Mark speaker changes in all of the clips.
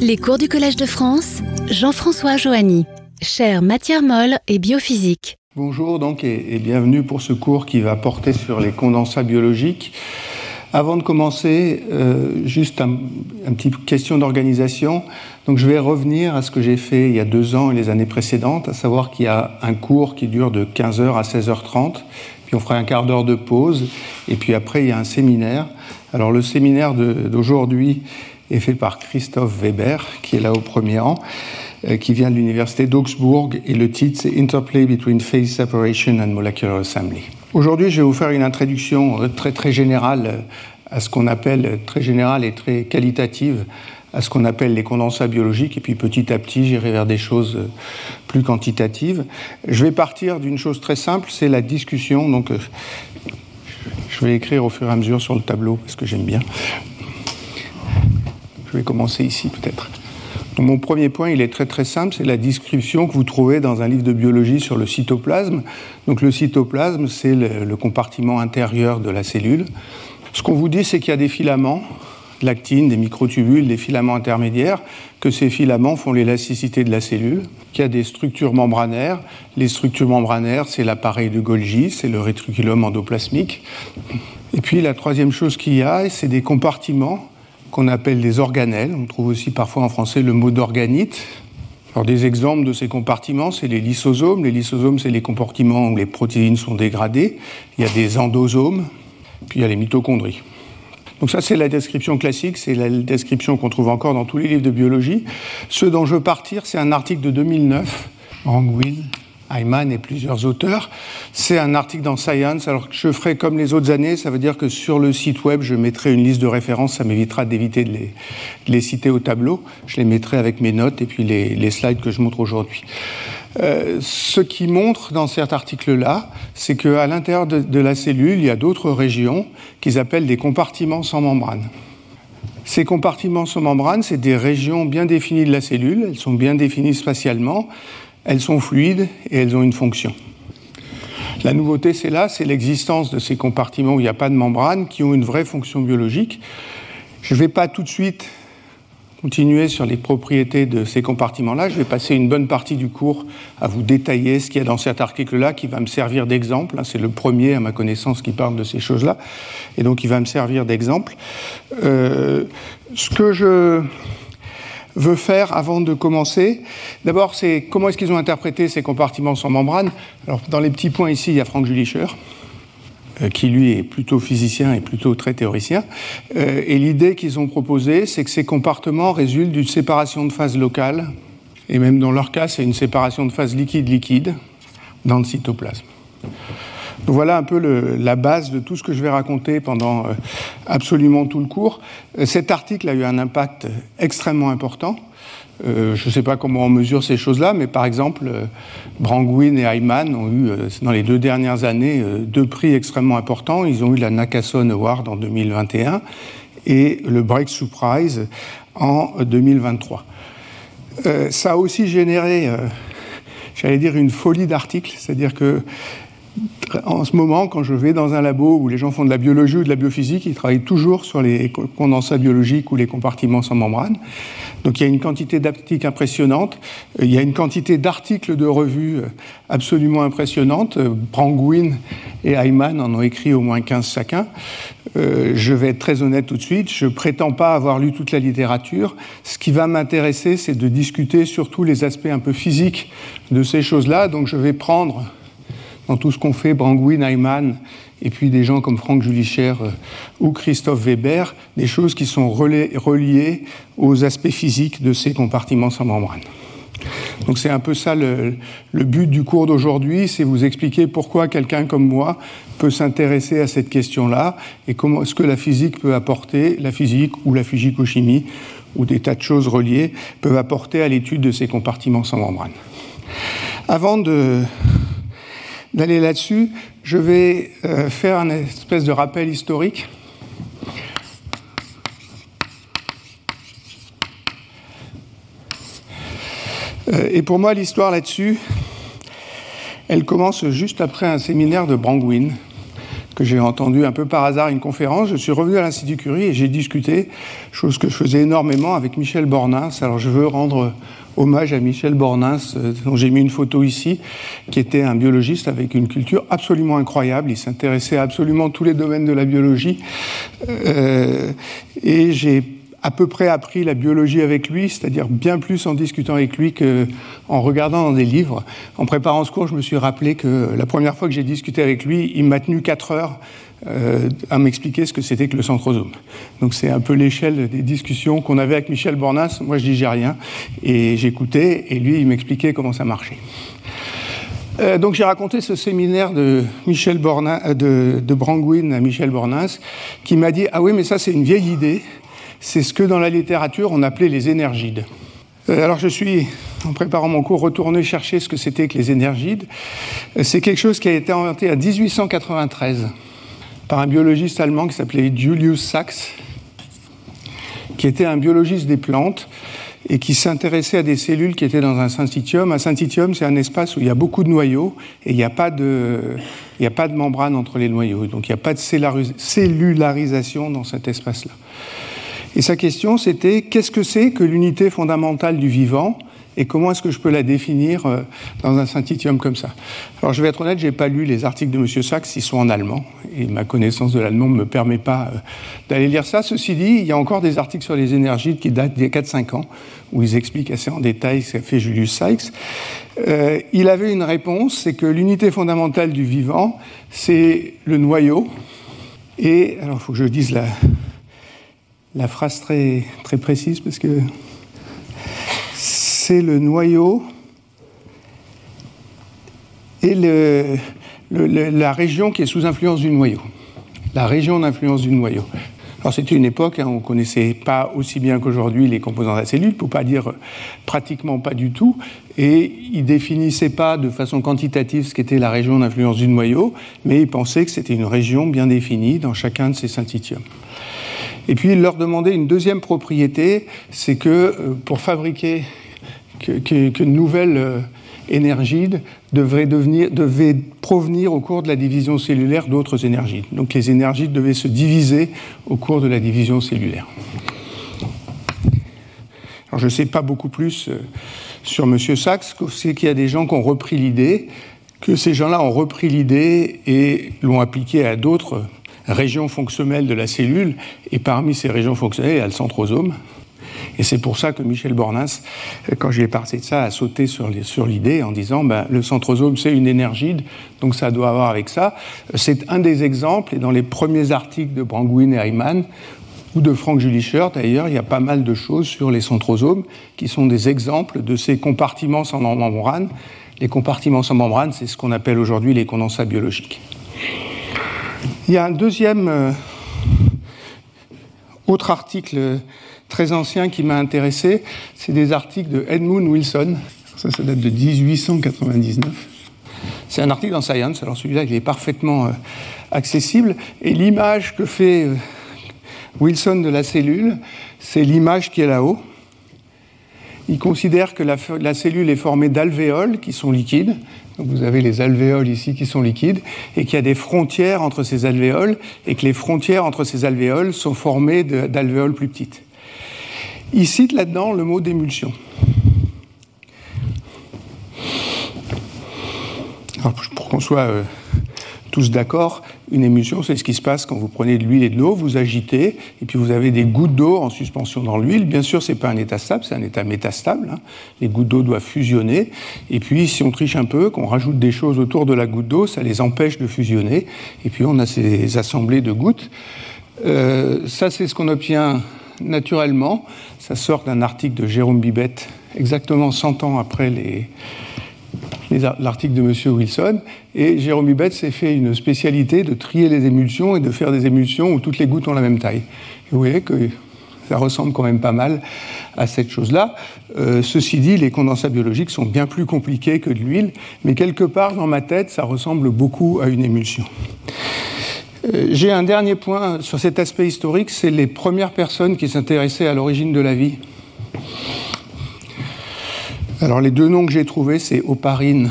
Speaker 1: Les cours du Collège de France, Jean-François Joanny, chère matière molle et biophysique.
Speaker 2: Bonjour donc et, bienvenue pour ce cours qui va porter sur les condensats biologiques. Avant de commencer, euh, juste un, question d'organisation. Donc je vais revenir à ce que j'ai fait il y a deux ans et les années précédentes, à savoir qu'il y a un cours qui dure de 15h à 16h30, puis on fera un quart d'heure de pause, et puis après il y a un séminaire. Alors le séminaire d'aujourd'hui est fait par Christophe Weber, qui est là au premier rang, euh, qui vient de l'université d'Augsbourg, et le titre c'est Interplay between Phase Separation and Molecular Assembly. Aujourd'hui, je vais vous faire une introduction euh, très très générale euh, à ce qu'on appelle, très générale et très qualitative, à ce qu'on appelle les condensats biologiques, et puis petit à petit, j'irai vers des choses plus quantitatives. Je vais partir d'une chose très simple, c'est la discussion. Donc, je vais écrire au fur et à mesure sur le tableau, parce que j'aime bien. Je vais commencer ici peut-être. mon premier point, il est très très simple, c'est la description que vous trouvez dans un livre de biologie sur le cytoplasme. Donc le cytoplasme, c'est le, compartiment intérieur de la cellule. Ce qu'on vous dit, c'est qu'il y a des filaments, l'actine, des microtubules, des filaments intermédiaires, que ces filaments font l'élasticité de la cellule, qu'il y a des structures membranaires. Les structures membranaires, c'est l'appareil de Golgi, c'est le réticulum endoplasmique. Et puis la troisième chose qu'il y a, c'est des compartiments qu'on appelle des organelles. On trouve aussi parfois en français le mot d'organite. Alors des exemples de ces compartiments, c'est les lysosomes. Les lysosomes, c'est les compartiments où les protéines sont dégradées. Il y a des endosomes, puis il y a les mitochondries. Donc ça, c'est la description classique, c'est la description qu'on trouve encore dans tous les livres de biologie. Ce dont je veux partir, c'est un article de 2009, Rangwin, Ayman et plusieurs auteurs. C'est un article dans Science. Alors je ferai comme les autres années, ça veut dire que sur le site web, je mettrai une liste de références. Ça m'évitera d'éviter de, les, citer au tableau. Je les mettrai avec mes notes et puis les, slides que je montre aujourd'hui. Euh, ce qui montre dans cet article-là, c'est qu'à l'intérieur de, de, la cellule, il y a d'autres régions qu'ils appellent des compartiments sans membrane. Ces compartiments sans membrane, c'est des régions bien définies de la cellule, elles sont bien définies spatialement, elles sont fluides et elles ont une fonction. La nouveauté, c'est là, c'est l'existence de ces compartiments où il n'y a pas de membrane qui ont une vraie fonction biologique. Je ne vais pas tout de suite continuer sur les propriétés de ces compartiments-là. Je vais passer une bonne partie du cours à vous détailler ce qu'il y a dans cet article-là qui va me servir d'exemple. C'est le premier, à ma connaissance, qui parle de ces choses-là. Et donc, il va me servir d'exemple. Euh, ce que je veut faire avant de commencer. D'abord, c'est comment est-ce qu'ils ont interprété ces compartiments sans membrane. Alors, dans les petits points ici, il y a Frank Julicher, euh, qui lui est plutôt physicien et plutôt très théoricien. Euh, et l'idée qu'ils ont proposée, c'est que ces compartiments résultent d'une séparation de phase locale, et même dans leur cas, c'est une séparation de phase liquide-liquide dans le cytoplasme. Voilà un peu la base de tout ce que je vais raconter pendant euh, absolument tout le cours. Euh, cet article a eu un impact extrêmement important. Euh, je ne sais pas comment on mesure ces choses-là, mais par exemple, Brangwin et Ayman ont eu, dans les deux dernières années, deux prix extrêmement importants. Ils ont eu la Nakason Award en 2021 et le Breakthrough Prize en 2023. ça a aussi généré, j'allais dire, une folie d'articles, c'est-à-dire que en ce moment, quand je vais dans un labo où les gens font de la biologie ou de la biophysique, ils travaillent toujours sur les condensats biologiques ou les compartiments sans membrane. Donc il y a une quantité d'articles impressionnante, euh, il y a une quantité d'articles de revues euh, absolument impressionnante. Euh, Brangwin et Ayman en ont écrit au moins 15 chacun. je vais être très honnête tout de suite, je ne prétends pas avoir lu toute la littérature. Ce qui va m'intéresser, c'est de discuter surtout les aspects un peu physiques de ces choses-là. Donc je vais prendre dans tout ce qu'on fait, Brangwin, Ayman, et puis des gens comme Franck Julicher euh, ou Christophe Weber, des choses qui sont reliées aux aspects physiques de ces compartiments sans membrane. Donc c'est un peu ça le, but du cours d'aujourd'hui, c'est vous expliquer pourquoi quelqu'un comme moi peut s'intéresser à cette question-là et ce que la physique peut apporter, la physique ou la physico-chimie ou des tas de choses reliées peuvent apporter à l'étude de ces compartiments sans membrane. Avant de d'aller là-dessus, je vais euh, faire un espèce de rappel historique. Euh, et pour moi, l'histoire là-dessus, elle commence juste après un séminaire de Brangwin que j'ai entendu un peu par hasard une conférence. Je suis revenu à l'Institut Curie et j'ai discuté, chose que je faisais énormément, avec Michel Bornins. Alors je veux rendre hommage à Michel Bornins, euh, dont j'ai mis une photo ici, qui était un biologiste avec une culture absolument incroyable. Il s'intéressait à absolument tous les domaines de la biologie. Euh, et j'ai à peu près appris la biologie avec lui, c'est-à-dire bien plus en discutant avec lui qu'en regardant dans des livres. En préparant ce cours, je me suis rappelé que la première fois que j'ai discuté avec lui, il m'a tenu 4 heures euh, à m'expliquer ce que c'était que le centrosome. Donc c'est un peu l'échelle des discussions qu'on avait avec Michel Bornas. Moi, je disais rien et j'écoutais et lui, il m'expliquait comment ça marchait. Euh, donc j'ai raconté ce séminaire de Michel Bornas, euh, de, à Michel Bornas, qui m'a dit ah oui mais ça c'est une vieille idée c'est ce que dans la littérature on appelait les énergides. Euh, alors je suis, en préparant mon cours, retourné chercher ce que c'était que les énergides. Euh, c'est quelque chose qui a été inventé en 1893 par un biologiste allemand qui s'appelait Julius Sachs, qui était un biologiste des plantes et qui s'intéressait à des cellules qui étaient dans un syncytium. Un syncytium, c'est un espace où il y a beaucoup de noyaux et il n'y a, a pas de membrane entre les noyaux. Donc il n'y a pas de cellularisation dans cet espace-là. Et sa question, c'était qu'est-ce que c'est que l'unité fondamentale du vivant et comment est-ce que je peux la définir euh, dans un synthitium comme ça? Alors je vais être honnête, je n'ai pas lu les articles de M. Sachs, ils sont en allemand, et ma connaissance de l'allemand ne me permet pas euh, d'aller lire ça. Ceci dit, il y a encore des articles sur les énergies qui datent d'il y a 4-5 ans, où ils expliquent assez en détail ce qu'a fait Julius Sykes. Euh, il avait une réponse, c'est que l'unité fondamentale du vivant, c'est le noyau, et, alors il faut que je dise la, la phrase très, très précise parce que c'est le noyau et la région qui est sous influence du noyau. La région d'influence du noyau. Alors c'était une époque, hein, on ne connaissait pas aussi bien qu'aujourd'hui les composants de la cellule, pour pas dire pratiquement pas du tout, et il définissait pas de façon quantitative ce qu'était la région d'influence du noyau, mais il pensait que c'était une région bien définie dans chacun de ces synthitiums. Et puis il leur demandait une deuxième propriété, c'est que euh, pour fabriquer qu'une nouvelle énergie devrait, devenir, devait provenir au cours de la division cellulaire d'autres énergies. Donc les énergies devaient se diviser au cours de la division cellulaire. Je ne sais pas beaucoup plus euh, sur M. Sachs, c'est qu'il y a des gens qui ont repris l'idée, que ces gens-là ont repris l'idée et l'ont appliquée à d'autres régions fonctionnelles de la cellule, et parmi ces régions fonctionnelles, il y a le centrosome. Et c'est pour ça que Michel Bornas, quand j'ai parlé de ça, a sauté sur l'idée en disant ben, le centrosome, c'est une énergie, donc ça doit avoir avec ça. C'est un des exemples, et dans les premiers articles de Brangwin et Ayman, ou de Frank Julicher d'ailleurs, il y a pas mal de choses sur les centrosomes qui sont des exemples de ces compartiments sans membrane. Les compartiments sans membrane, c'est ce qu'on appelle aujourd'hui les condensats biologiques. Il y a un deuxième euh, autre article très ancien qui m'a intéressé, c'est des articles de Edmund Wilson. Ça, ça date de 1899. C'est un article dans Science, alors celui-là, il est parfaitement euh, accessible. Et l'image que fait euh, Wilson de la cellule, c'est l'image qui est là-haut. Il considère que la, la cellule est formée d'alvéoles qui sont liquides, vous avez les alvéoles ici qui sont liquides et qu'il y a des frontières entre ces alvéoles et que les frontières entre ces alvéoles sont formées d'alvéoles plus petites. Il cite là-dedans le mot d'émulsion. pour qu'on soit euh, tous d'accord, une émulsion, c'est ce qui se passe quand vous prenez de l'huile et de l'eau, vous agitez, et puis vous avez des gouttes d'eau en suspension dans l'huile. Bien sûr, ce n'est pas un état stable, c'est un état métastable. Hein. Les gouttes d'eau doivent fusionner. Et puis, si on triche un peu, qu'on rajoute des choses autour de la goutte d'eau, ça les empêche de fusionner. Et puis, on a ces assemblées de gouttes. Euh, ça, c'est ce qu'on obtient naturellement. Ça sort d'un article de Jérôme Bibette, exactement 100 ans après l'article de M. Wilson. Et Jérôme Hubert s'est fait une spécialité de trier les émulsions et de faire des émulsions où toutes les gouttes ont la même taille. Vous voyez que ça ressemble quand même pas mal à cette chose-là. Euh, ceci dit, les condensats biologiques sont bien plus compliqués que de l'huile, mais quelque part dans ma tête, ça ressemble beaucoup à une émulsion. Euh, j'ai un dernier point sur cet aspect historique, c'est les premières personnes qui s'intéressaient à l'origine de la vie. Alors les deux noms que j'ai trouvés, c'est oparine.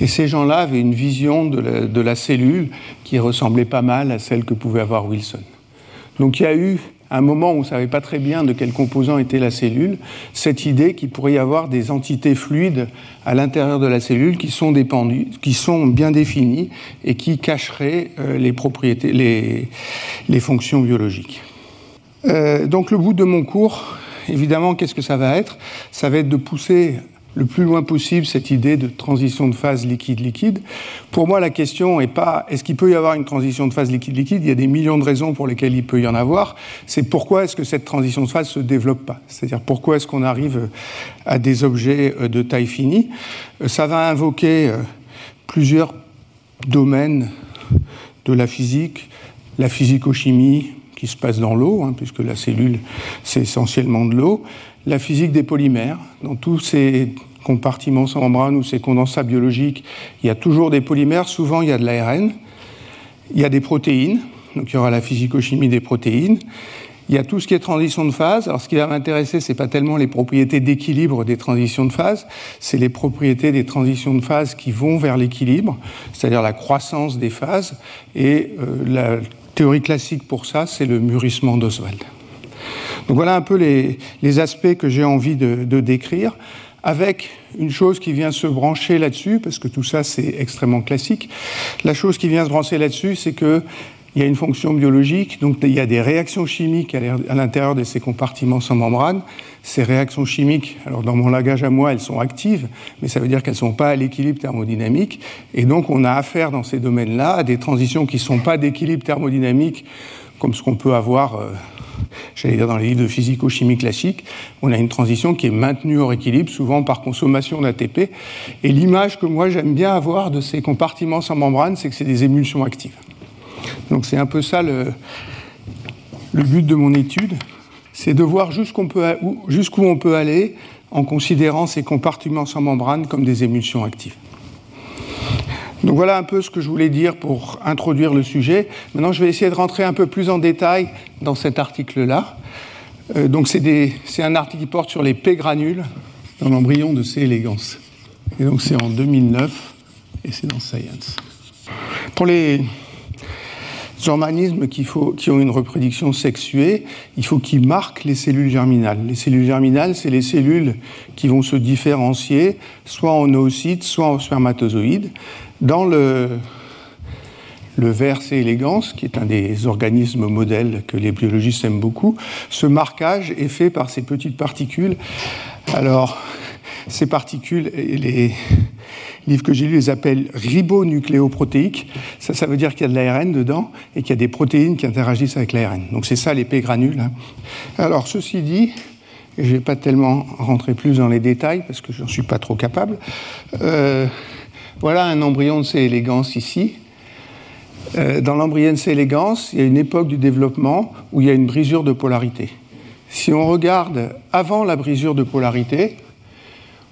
Speaker 2: Et ces gens-là avaient une vision de la, cellule qui qui ressemblait pas mal à celle que pouvait avoir Wilson. Donc il y a eu un moment où on ne savait pas très bien de quel composant était la cellule, cette idée qu'il pourrait y avoir des entités fluides à l'intérieur de la cellule qui sont, dépendues, qui sont bien définies et qui cacheraient euh, les propriétés, les, fonctions biologiques. Euh, donc le bout de mon cours, évidemment, qu'est-ce que ça va être? Ça va être de pousser le plus loin possible cette idée de transition de phase liquide-liquide. Pour moi, la question n'est pas est-ce qu'il peut y avoir une transition de phase liquide-liquide? Il y a des millions de raisons pour lesquelles il peut y en avoir. C'est pourquoi est-ce que cette transition de phase ne se développe pas? C'est-à-dire pourquoi est-ce qu'on arrive à des objets euh, de taille finie? Euh, Ça va invoquer euh, plusieurs domaines de la physique, la physico-chimie qui se passe dans l'eau, hein, puisque la cellule, c'est essentiellement de l'eau, la physique des polymères. Dans tous ces compartiments sans membrane ou ces condensats biologiques, il y a toujours des polymères, souvent il y a de l'ARN, il y a des protéines, donc il y aura la physico-chimie des protéines, il y a tout ce qui est transition de phase. Alors, ce qui va m'intéresser, c'est pas tellement les propriétés d'équilibre des transitions de phase, c'est les propriétés des transitions de phase qui vont vers l'équilibre, c'est-à-dire la croissance des phases. Et euh, la théorie classique pour ça, c'est le mûrissement d'Oswald. Donc voilà un peu les, aspects que j'ai envie de, décrire, avec une chose qui vient se brancher là-dessus, parce que tout ça c'est extrêmement classique. La chose qui vient se brancher là-dessus, c'est que il y a une fonction biologique, donc il y a des réactions chimiques à l'intérieur de ces compartiments sans membrane. Ces réactions chimiques, alors dans mon langage à moi, elles sont actives, mais ça veut dire qu'elles ne sont pas à l'équilibre thermodynamique. Et donc on a affaire dans ces domaines-là à des transitions qui ne sont pas d'équilibre thermodynamique, comme ce qu'on peut avoir euh, j'allais dire dans les livres de physico-chimie classique, on a une transition qui est maintenue hors équilibre, souvent par consommation d'ATP. Et l'image que moi j'aime bien avoir de ces compartiments sans membrane, c'est que c'est des émulsions actives. Donc c'est un peu ça le, but de mon étude, c'est de voir jusqu'où on peut aller en considérant ces compartiments sans membrane comme des émulsions actives. Donc voilà un peu ce que je voulais dire pour introduire le sujet. Maintenant, je vais essayer de rentrer un peu plus en détail dans cet article-là. Euh, donc c'est un article qui porte sur les P-granules dans l'embryon de C. elegans. Et donc c'est en 2009 et c'est dans Science. Pour les organismes qui, qui ont une reproduction sexuée, il faut qu'ils marquent les cellules germinales. Les cellules germinales, c'est les cellules qui vont se différencier soit en oocytes, soit en spermatozoïdes. Dans le, le ver C. elegans, qui est un des organismes modèles que les biologistes aiment beaucoup, ce marquage est fait par ces petites particules. Alors, ces particules, les livres que j'ai lus les appellent ribonucléoprotéiques. Ça, ça veut dire qu'il y a de l'ARN dedans et qu'il y a des protéines qui interagissent avec l'ARN. Donc c'est ça l'épée granules. Hein. Alors, ceci dit, je ne vais pas tellement rentrer plus dans les détails parce que je n'en suis pas trop capable. Euh, voilà un embryon de C. elegans ici. Euh, dans l'embryon de C. elegans, il y a une époque du développement où il y a une brisure de polarité. Si on regarde avant la brisure de polarité,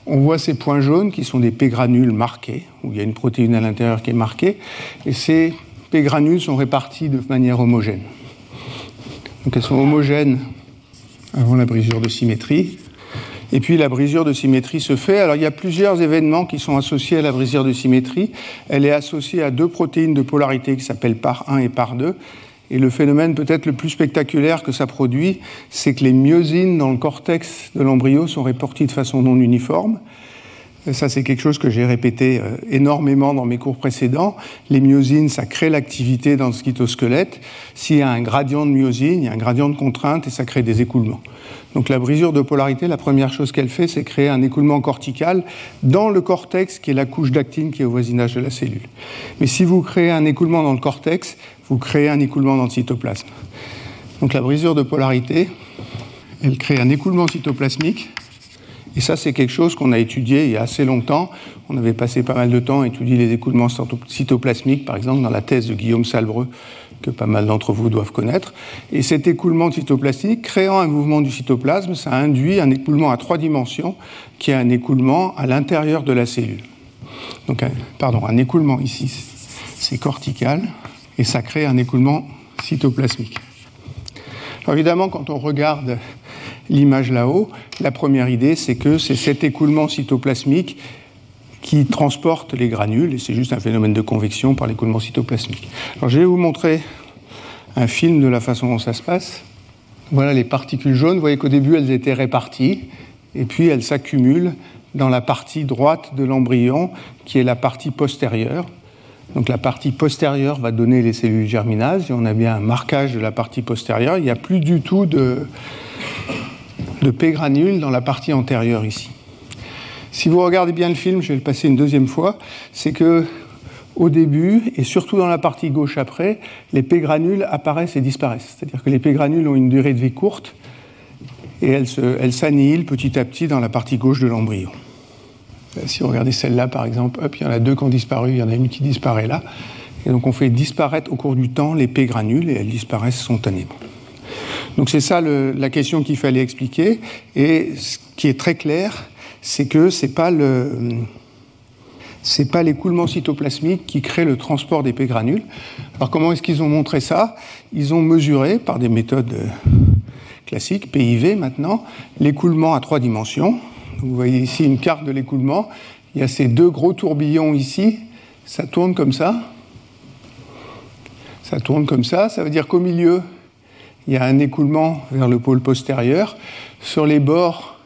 Speaker 2: on voit ces points jaunes qui sont des P-granules marqués, où il y a une protéine à l'intérieur qui est marquée, et ces P-granules sont répartis de manière homogène. Donc elles sont homogènes avant la brisure de symétrie, et puis la brisure de symétrie se fait. Alors il y a plusieurs événements qui sont associés à la brisure de symétrie. Elle est associée à deux protéines de polarité qui s'appellent par 1 et par 2. Et le phénomène peut-être le plus spectaculaire que ça produit, c'est que les myosines dans le cortex de l'embryo sont réparties de façon non uniforme. Ça, c'est quelque chose que j'ai répété euh, énormément dans mes cours précédents. Les myosines, ça crée l'activité dans le cytosquelette. S'il y a un gradient de myosine, il y a un gradient de contrainte et ça crée des écoulements. Donc la brisure de polarité, la première chose qu'elle fait, c'est créer un écoulement cortical dans le cortex, qui est la couche d'actine qui est au voisinage de la cellule. Mais si vous créez un écoulement dans le cortex, vous créez un écoulement dans le cytoplasme. Donc la brisure de polarité, elle crée un écoulement cytoplasmique. Et ça, c'est quelque chose qu'on a étudié il y a assez longtemps. On avait passé pas mal de temps à étudier les écoulements cytoplasmiques, par exemple, dans la thèse de Guillaume Salbreux, que pas mal d'entre vous doivent connaître. Et cet écoulement cytoplasmique, créant un mouvement du cytoplasme, ça induit un écoulement à trois dimensions, qui est un écoulement à l'intérieur de la cellule. Donc, pardon, un écoulement ici, c'est cortical, et ça crée un écoulement cytoplasmique. Évidemment, quand on regarde l'image là-haut, la première idée, c'est que c'est cet écoulement cytoplasmique qui transporte les granules, et c'est juste un phénomène de convection par l'écoulement cytoplasmique. Alors je vais vous montrer un film de la façon dont ça se passe. Voilà les particules jaunes, vous voyez qu'au début elles étaient réparties, et puis elles s'accumulent dans la partie droite de l'embryon, qui est la partie postérieure. Donc la partie postérieure va donner les cellules germinales. Et on a bien un marquage de la partie postérieure. Il n'y a plus du tout de, P-granules dans la partie antérieure ici. Si vous regardez bien le film, je vais le passer une deuxième fois, c'est que au début, et surtout dans la partie gauche après, les P-granules apparaissent et disparaissent. C'est-à-dire que les P-granules ont une durée de vie courte et elles s'annihilent petit à petit dans la partie gauche de l'embryon. Euh, si vous regardez celle-là, par exemple, hop, il y en a deux qui ont disparu, il y en a une qui disparaît là. Et donc on fait disparaître au cours du temps les P-granules et elles disparaissent spontanément. Donc c'est ça la question qu'il fallait expliquer. Et ce qui est très clair, c'est que ce n'est pas pas l'écoulement cytoplasmique qui crée le transport des P-granules. Alors comment est-ce qu'ils ont montré ça? Ils ont mesuré par des méthodes classiques, PIV maintenant, l'écoulement à trois dimensions. Vous voyez ici une carte de l'écoulement. Il y a ces deux gros tourbillons ici. Ça tourne comme ça. Ça tourne comme ça. Ça veut dire qu'au milieu, il y a un écoulement vers le pôle postérieur. Sur les bords,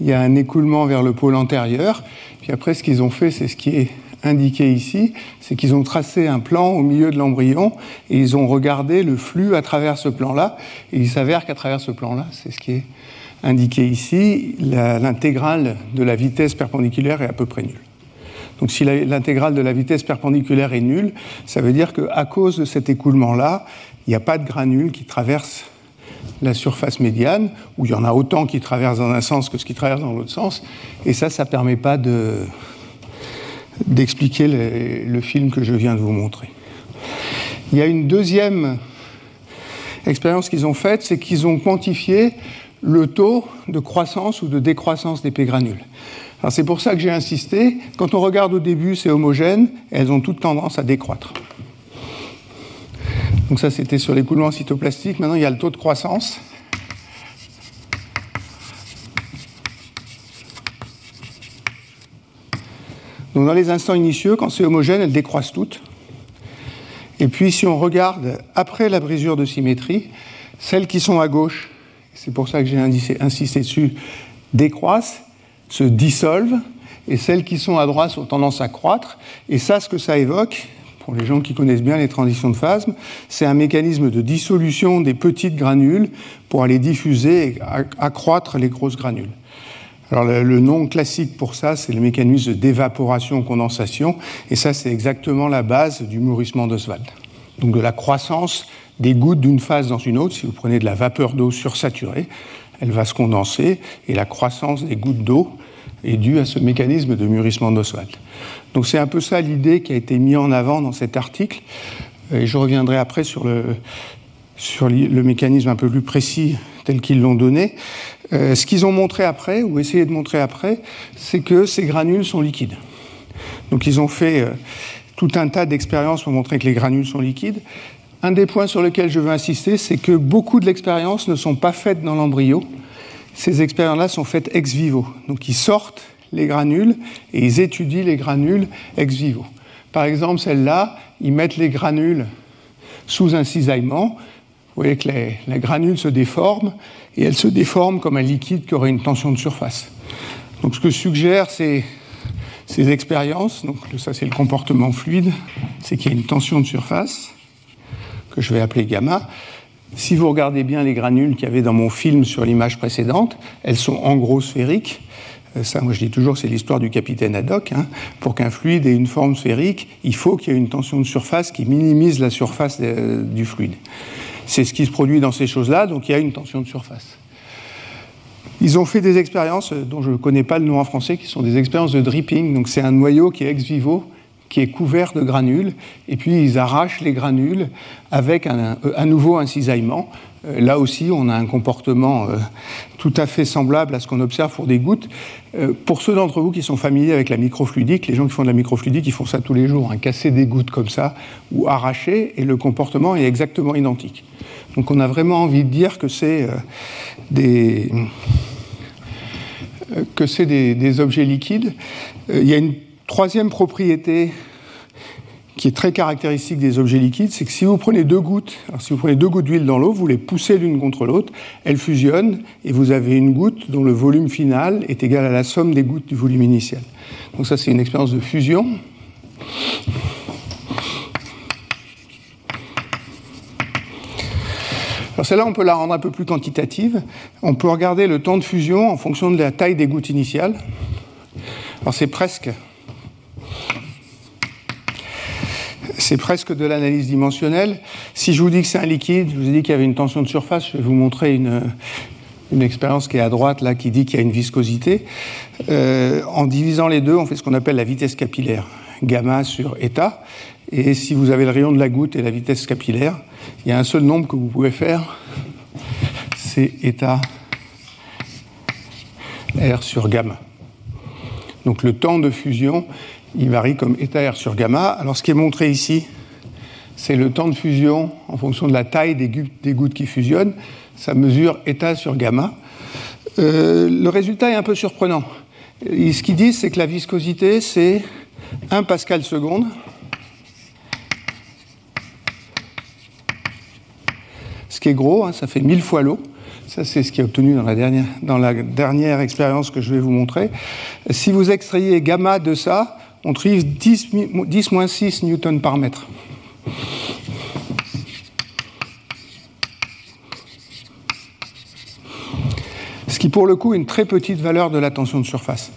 Speaker 2: il y a un écoulement vers le pôle antérieur. Puis après, ce qu'ils ont fait, c'est ce qui est indiqué ici, c'est qu'ils ont tracé un plan au milieu de l'embryon et ils ont regardé le flux à travers ce plan-là. Et il s'avère qu'à travers ce plan-là, c'est ce qui est indiqué ici, l'intégrale de la vitesse perpendiculaire est à peu près nulle. Donc si l'intégrale de la vitesse perpendiculaire est nulle, ça veut dire qu'à cause de cet écoulement-là, il n'y a pas de granules qui traversent la surface médiane, où il y en a autant qui traversent dans un sens que ce qui traverse dans l'autre sens. Et ça, ça ne permet pas d'expliquer le, le film que je viens de vous montrer. Il y a une deuxième expérience qu'ils ont faite, c'est qu'ils ont quantifié le taux de croissance ou de décroissance des P-granules. C'est pour ça que j'ai insisté. Quand on regarde au début, c'est homogène, elles ont toutes tendance à décroître. Donc ça, c'était sur l'écoulement cytoplastique. Maintenant, il y a le taux de croissance. Donc dans les instants initiaux, quand c'est homogène, elles décroissent toutes. Et puis si on regarde après la brisure de symétrie, celles qui sont à gauche, c'est pour ça que j'ai insisté dessus, décroissent, se dissolvent, et celles qui sont à droite ont tendance à croître. Et ça, ce que ça évoque, pour les gens qui connaissent bien les transitions de phasme, c'est un mécanisme de dissolution des petites granules pour aller diffuser et accroître les grosses granules. Alors le, nom classique pour ça, c'est le mécanisme d'évaporation-condensation, et ça c'est exactement la base du mûrissement d'Oswald. Donc de la croissance des gouttes d'une phase dans une autre. Si vous prenez de la vapeur d'eau sursaturée, elle va se condenser et la croissance des gouttes d'eau est due à ce mécanisme de mûrissement d'Oswald. Donc c'est un peu ça l'idée qui a été mise en avant dans cet article. Et je reviendrai après sur le, sur le mécanisme un peu plus précis tel qu'ils l'ont donné. Euh, ce qu'ils ont montré après, ou essayé de montrer après, c'est que ces granules sont liquides. Donc ils ont fait euh, tout un tas d'expériences pour montrer que les granules sont liquides. Un des points sur lesquels je veux insister, c'est que beaucoup de l'expérience ne sont pas faites dans l'embryo. Ces expériences-là sont faites ex vivo. Donc ils sortent les granules et ils étudient les granules ex vivo. Par exemple, celle-là, ils mettent les granules sous un cisaillement. Vous voyez que les, granules se déforment et elles se déforment comme un liquide qui aurait une tension de surface. Donc ce que suggère ces, ces expériences, donc ça c'est le comportement fluide, c'est qu'il y a une tension de surface que je vais appeler gamma. Si vous regardez bien les granules qu'il y avait dans mon film sur l'image précédente, elles sont en gros sphériques. Euh, ça, moi, je dis toujours, c'est l'histoire du capitaine Haddock. Hein. Pour qu'un fluide ait une forme sphérique, il faut qu'il y ait une tension de surface qui minimise la surface du fluide. C'est ce qui se produit dans ces choses-là, donc il y a une tension de surface. Ils ont fait des expériences euh, dont je ne connais pas le nom en français, qui sont des expériences de dripping. Donc c'est un noyau qui est ex vivo qui est couvert de granules, et puis ils arrachent les granules avec un, à nouveau un cisaillement. Euh, là aussi, on a un comportement euh, tout à fait semblable à ce qu'on observe pour des gouttes. Euh, pour ceux d'entre vous qui sont familiers avec la microfluidique, les gens qui font de la microfluidique, ils font ça tous les jours, hein, casser des gouttes comme ça ou arracher, et le comportement est exactement identique. Donc on a vraiment envie de dire que c'est que c'est des, des, objets liquides. Il y a une Troisième propriété qui est très caractéristique des objets liquides, c'est que si vous prenez deux gouttes, si vous prenez deux gouttes d'huile dans l'eau, vous les poussez l'une contre l'autre, elles fusionnent et vous avez une goutte dont le volume final est égal à la somme des gouttes du volume initial. Donc ça, c'est une expérience de fusion. Alors celle-là, on peut la rendre un peu plus quantitative. On peut regarder le temps de fusion en fonction de la taille des gouttes initiales. Alors c'est presque c'est presque de l'analyse dimensionnelle. Si je vous dis que c'est un liquide, je vous ai dit qu'il y avait une tension de surface, je vais vous montrer une, expérience qui est à droite, là, qui dit qu'il y a une viscosité. Euh, en divisant les deux, on fait ce qu'on appelle la vitesse capillaire, gamma sur eta. Et si vous avez le rayon de la goutte et la vitesse capillaire, il y a un seul nombre que vous pouvez faire, c'est eta R sur gamma. Donc le temps de fusion il varie comme eta R sur gamma. Alors ce qui est montré ici, c'est le temps de fusion en fonction de la taille des, gouttes qui fusionnent. Ça mesure eta sur gamma. Euh, le résultat est un peu surprenant. ce qu'ils disent, c'est que la viscosité, c'est 1 pascal seconde. Ce qui est gros, hein, ça fait 1000 fois l'eau. Ça, c'est ce qui est obtenu dans la, dernière, dans la dernière expérience que je vais vous montrer. Si vous extrayez gamma de ça, on trouve 10, 6 newtons par mètre. Ce qui pour le coup est une très petite valeur de la tension de surface.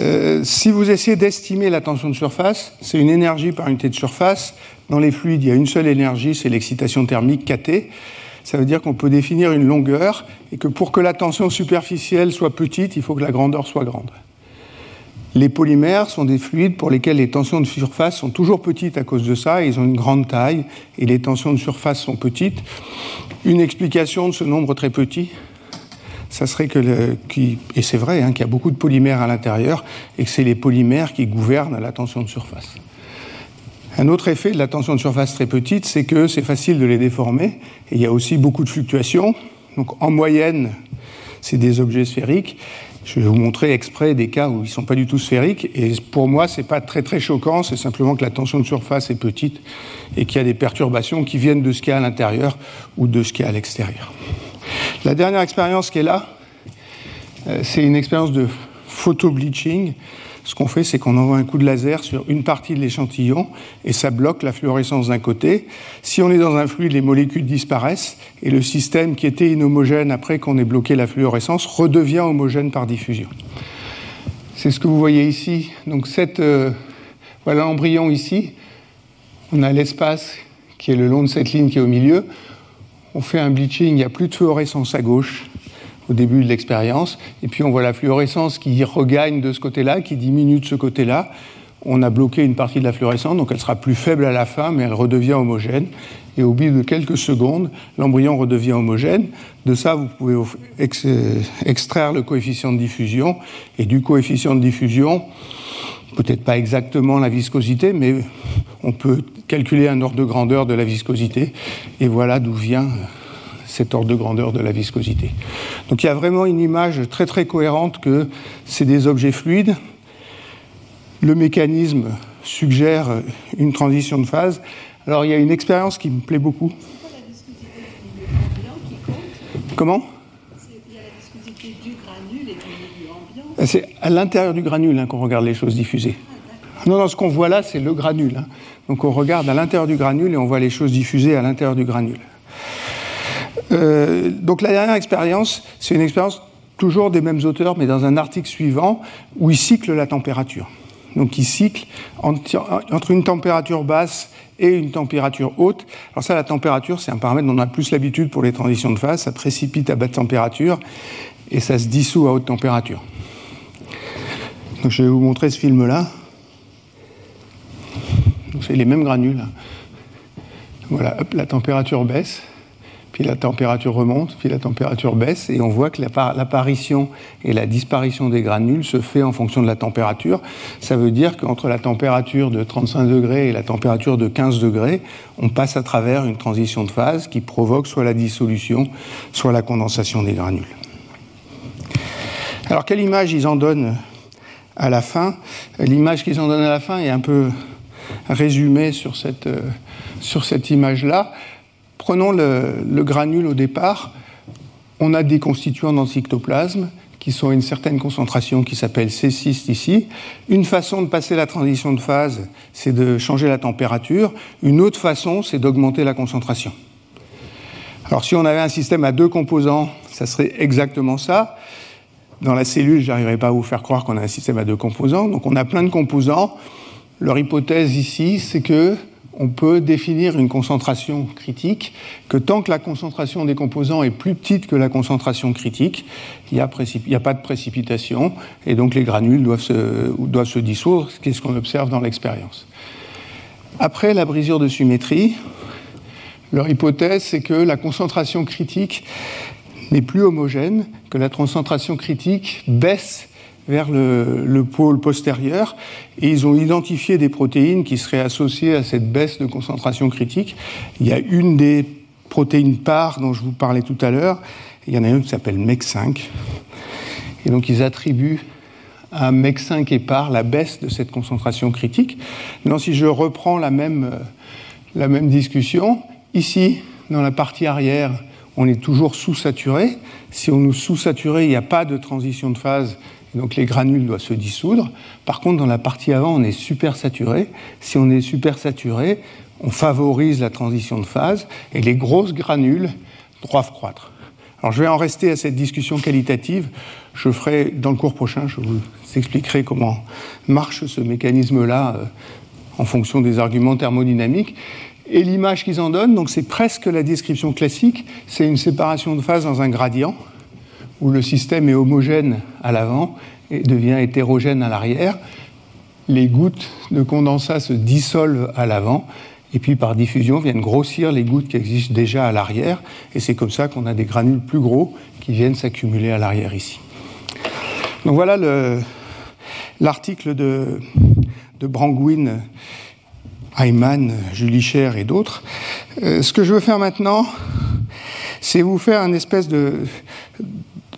Speaker 2: Euh, si vous essayez d'estimer la tension de surface, c'est une énergie par unité de surface. Dans les fluides, il y a une seule énergie, c'est l'excitation thermique KT. Ça veut dire qu'on peut définir une longueur et que pour que la tension superficielle soit petite, il faut que la grandeur soit grande. Les polymères sont des fluides pour lesquels les tensions de surface sont toujours petites à cause de ça, ils ont une grande taille et les tensions de surface sont petites. Une explication de ce nombre très petit, ça serait que, le, et c'est vrai, hein, qu'il y a beaucoup de polymères à l'intérieur et que c'est les polymères qui gouvernent la tension de surface. Un autre effet de la tension de surface très petite, c'est que c'est facile de les déformer et il y a aussi beaucoup de fluctuations. Donc en moyenne, c'est des objets sphériques je vais vous montrer exprès des cas où ils ne sont pas du tout sphériques. Et pour moi, ce n'est pas très très choquant, c'est simplement que la tension de surface est petite et qu'il y a des perturbations qui viennent de ce qu'il y a à l'intérieur ou de ce qu'il y a à l'extérieur. La dernière expérience qui est là, euh, c'est une expérience de photo-bleaching ce qu'on fait, c'est qu'on envoie un coup de laser sur une partie de l'échantillon et ça bloque la fluorescence d'un côté. Si on est dans un fluide, les molécules disparaissent et le système qui était inhomogène après qu'on ait bloqué la fluorescence redevient homogène par diffusion. C'est ce que vous voyez ici. Donc cette, euh, voilà l'embryon ici. On a l'espace qui est le long de cette ligne qui est au milieu. On fait un bleaching, il n'y a plus de fluorescence à gauche au début de l'expérience. Et puis on voit la fluorescence qui regagne de ce côté-là, qui diminue de ce côté-là. On a bloqué une partie de la fluorescence, donc elle sera plus faible à la fin, mais elle redevient homogène. Et au bout de quelques secondes, l'embryon redevient homogène. De ça, vous pouvez extraire le coefficient de diffusion. Et du coefficient de diffusion, peut-être pas exactement la viscosité, mais on peut calculer un ordre de grandeur de la viscosité. Et voilà d'où vient cet ordre de grandeur de la viscosité. Donc il y a vraiment une image très très cohérente que c'est des objets fluides. Le mécanisme suggère une transition de phase. Alors il y a une expérience qui me plaît beaucoup. Comment? C'est à l'intérieur du granule hein, qu'on regarde les choses diffusées. Non, non, ce qu'on voit là, c'est le granule. Hein. Donc on regarde à l'intérieur du granule et on voit les choses diffusées à l'intérieur du granule. Euh, donc la dernière expérience, c'est une expérience toujours des mêmes auteurs, mais dans un article suivant, où ils cyclent la température. Donc ils cyclent entre une température basse et une température haute. Alors ça, la température, c'est un paramètre dont on a plus l'habitude pour les transitions de phase. Ça précipite à basse température et ça se dissout à haute température. Donc je vais vous montrer ce film-là. C'est les mêmes granules. Voilà, la température baisse puis la température remonte, puis la température baisse, et on voit que l'apparition et la disparition des granules se fait en fonction de la température. Ça veut dire qu'entre la température de 35 degrés et la température de 15 degrés, on passe à travers une transition de phase qui provoque soit la dissolution, soit la condensation des granules. Alors quelle image ils en donnent à la fin? L'image qu'ils ont donnée à la fin est un peu résumée sur cette, sur cette image-là. Prenons le, granule au départ. On a des constituants dans le cytoplasme qui sont à une certaine concentration qui s'appelle C6 ici. Une façon de passer la transition de phase, c'est de changer la température. Une autre façon, c'est d'augmenter la concentration. Alors si on avait un système à deux composants, ça serait exactement ça. Dans la cellule, je n'arriverai pas à vous faire croire qu'on a un système à deux composants. Donc on a plein de composants. Leur hypothèse ici, c'est que on peut définir une concentration critique, que tant que la concentration des composants est plus petite que la concentration critique, il n'y a, pas de précipitation, et donc les granules doivent se, dissoudre, ce ce qu'on observe dans l'expérience. Après la brisure de symétrie, leur hypothèse, c'est que la concentration critique n'est plus homogène, que la concentration critique baisse vers le, pôle postérieur et ils ont identifié des protéines qui seraient associées à cette baisse de concentration critique. Il y a une des protéines pares dont je vous parlais tout à l'heure, il y en a une qui s'appelle MEC5. Et donc ils attribuent à MEC5 et par la baisse de cette concentration critique. Maintenant, si je reprends la même, la même discussion, ici, dans la partie arrière, on est toujours sous-saturé. Si on nous sous-saturé, il n'y a pas de transition de phase donc les granules doivent se dissoudre. Par contre, dans la partie avant, on est super saturé. Si on est super saturé, on favorise la transition de phase et les grosses granules doivent croître. Alors je vais en rester à cette discussion qualitative. Je ferai dans le cours prochain, je vous expliquerai comment marche ce mécanisme-là euh, en fonction des arguments thermodynamiques. Et l'image qu'ils en donnent, c'est presque la description classique, c'est une séparation de phase dans un gradient où le système est homogène à l'avant et devient hétérogène à l'arrière. Les gouttes de condensat se dissolvent à l'avant et puis par diffusion viennent grossir les gouttes qui existent déjà à l'arrière et c'est comme ça qu'on a des granules plus gros qui viennent s'accumuler à l'arrière ici. Donc voilà l'article de, de Brangwin, Ayman, Julie Cher et d'autres. Euh, ce que je veux faire maintenant, c'est vous faire un espèce de,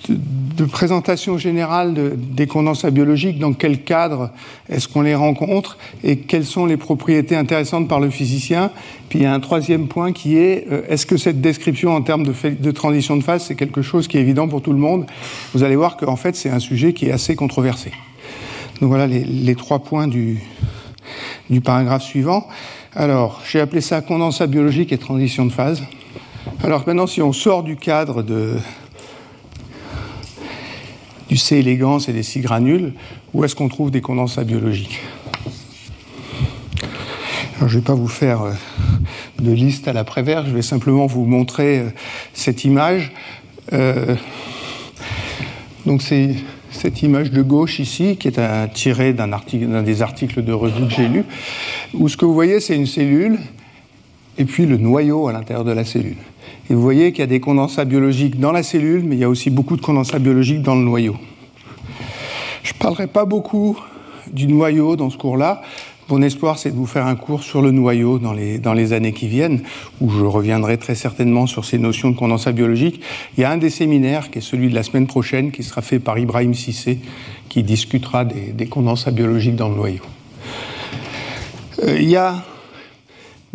Speaker 2: de, présentation générale des condensats biologiques, dans quel cadre est-ce qu'on les rencontre et quelles sont les propriétés intéressantes par le physicien. Puis il y a un troisième point qui est euh, est-ce que cette description en termes de, transition de phase, c'est quelque chose qui est évident pour tout le monde? Vous allez voir qu'en fait, c'est un sujet qui est assez controversé. Donc voilà les, trois points du, du paragraphe suivant. Alors, j'ai appelé ça condensat biologique et transition de phase. Alors maintenant, si on sort du cadre de, du C élégance et des C granules, où est-ce qu'on trouve des condensats biologiques Je ne vais pas vous faire euh, de liste à la Prévert, je vais simplement vous montrer euh, cette image. Euh, donc c'est cette image de gauche ici, qui est tirée d'un des articles de revue que j'ai lu, où ce que vous voyez, c'est une cellule, et puis le noyau à l'intérieur de la cellule. Et vous voyez qu'il y a des condensats biologiques dans la cellule, mais il y a aussi beaucoup de condensats biologiques dans le noyau. Je ne parlerai pas beaucoup du noyau dans ce cours-là. Mon espoir, c'est de vous faire un cours sur le noyau dans les, dans les années qui viennent, où je reviendrai très certainement sur ces notions de condensat biologique. Il y a un des séminaires, qui est celui de la semaine prochaine, qui sera fait par Ibrahim Sissé, qui discutera des, des condensats biologiques dans le noyau. Euh, il y a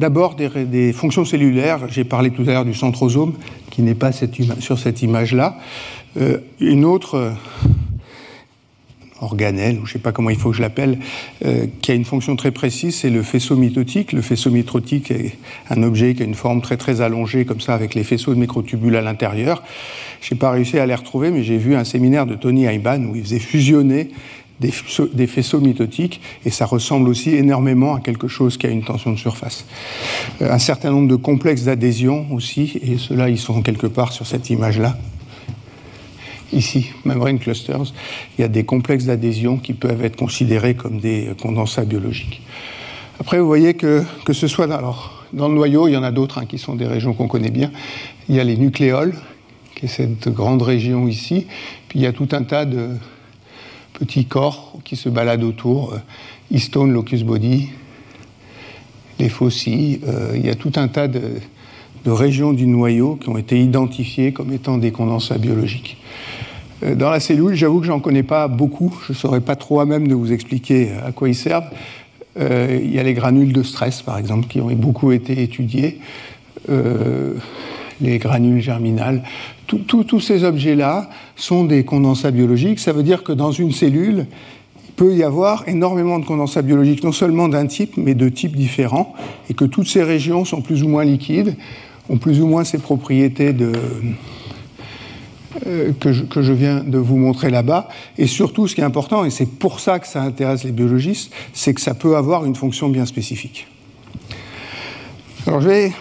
Speaker 2: D'abord, des, fonctions cellulaires. J'ai parlé tout à l'heure du centrosome, qui n'est pas sur cette image-là. Euh, une autre euh, organelle, ou je ne sais pas comment il faut que je l'appelle, euh, qui a une fonction très précise, c'est le faisceau mitotique. Le faisceau mitotique est un objet qui a une forme très très allongée, comme ça, avec les faisceaux de microtubules à l'intérieur. Je n'ai pas réussi à les retrouver, mais j'ai vu un séminaire de Tony Ayban où il faisait fusionner des faisceaux, mitotiques, et ça ressemble aussi énormément à quelque chose qui a une tension de surface. Euh, un certain nombre de complexes d'adhésion aussi, et ceux-là, ils sont quelque part sur cette image-là. Ici, membrane clusters, il y a des complexes d'adhésion qui peuvent être considérés comme des condensats biologiques. Après, vous voyez que, que ce soit dans le noyau, il y en a d'autres hein, qui sont des régions qu'on connaît bien. Il y a les nucléoles, qui est cette grande région ici, puis il y a tout un tas de, petits corps qui se baladent autour, euh, histone, locus body, les faucilles. Euh, il y a tout un tas de, régions du noyau qui ont été identifiées comme étant des condensats biologiques. Euh, dans la cellule, j'avoue que j'en connais pas beaucoup. Je ne saurais pas trop à même de vous expliquer à quoi ils servent. Euh, il y a les granules de stress, par exemple, qui ont beaucoup été étudiés. Euh, les granules germinales. Tous ces objets-là sont des condensats biologiques. Ça veut dire que dans une cellule, il peut y avoir énormément de condensats biologiques, non seulement d'un type, mais de types différents, et que toutes ces régions sont plus ou moins liquides, ont plus ou moins ces propriétés euh, que, je, que, je, viens de vous montrer là-bas. Et surtout, ce qui est important, et c'est pour ça que ça intéresse les biologistes, c'est que ça peut avoir une fonction bien spécifique. Alors je vais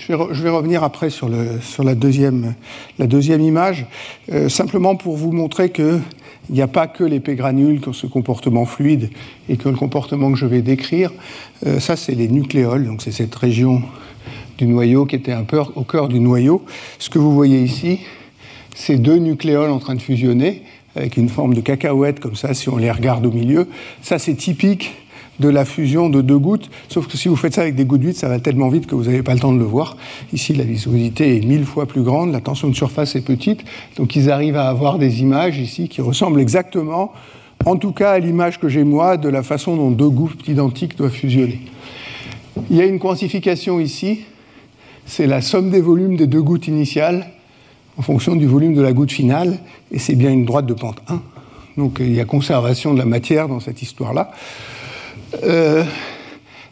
Speaker 2: je vais, revenir après sur, la, deuxième, image, euh, simplement pour vous montrer qu'il n'y a pas que l'épée granule qui ont ce comportement fluide et que le comportement que je vais décrire, euh, ça c'est les nucléoles, donc c'est cette région du noyau qui était un peu au cœur du noyau. Ce que vous voyez ici, c'est deux nucléoles en train de fusionner avec une forme de cacahuète comme ça si on les regarde au milieu. Ça c'est typique de la fusion de deux gouttes, sauf que si vous faites ça avec des gouttes vides, ça va tellement vite que vous n'avez pas le temps de le voir. Ici, la viscosité est mille fois plus grande, la tension de surface est petite, donc ils arrivent à avoir des images ici qui ressemblent exactement, en tout cas à l'image que j'ai moi, de la façon dont deux gouttes identiques doivent fusionner. Il y a une quantification ici, c'est la somme des volumes des deux gouttes initiales en fonction du volume de la goutte finale, et c'est bien une droite de pente 1. Donc il y a conservation de la matière dans cette histoire-là. Euh,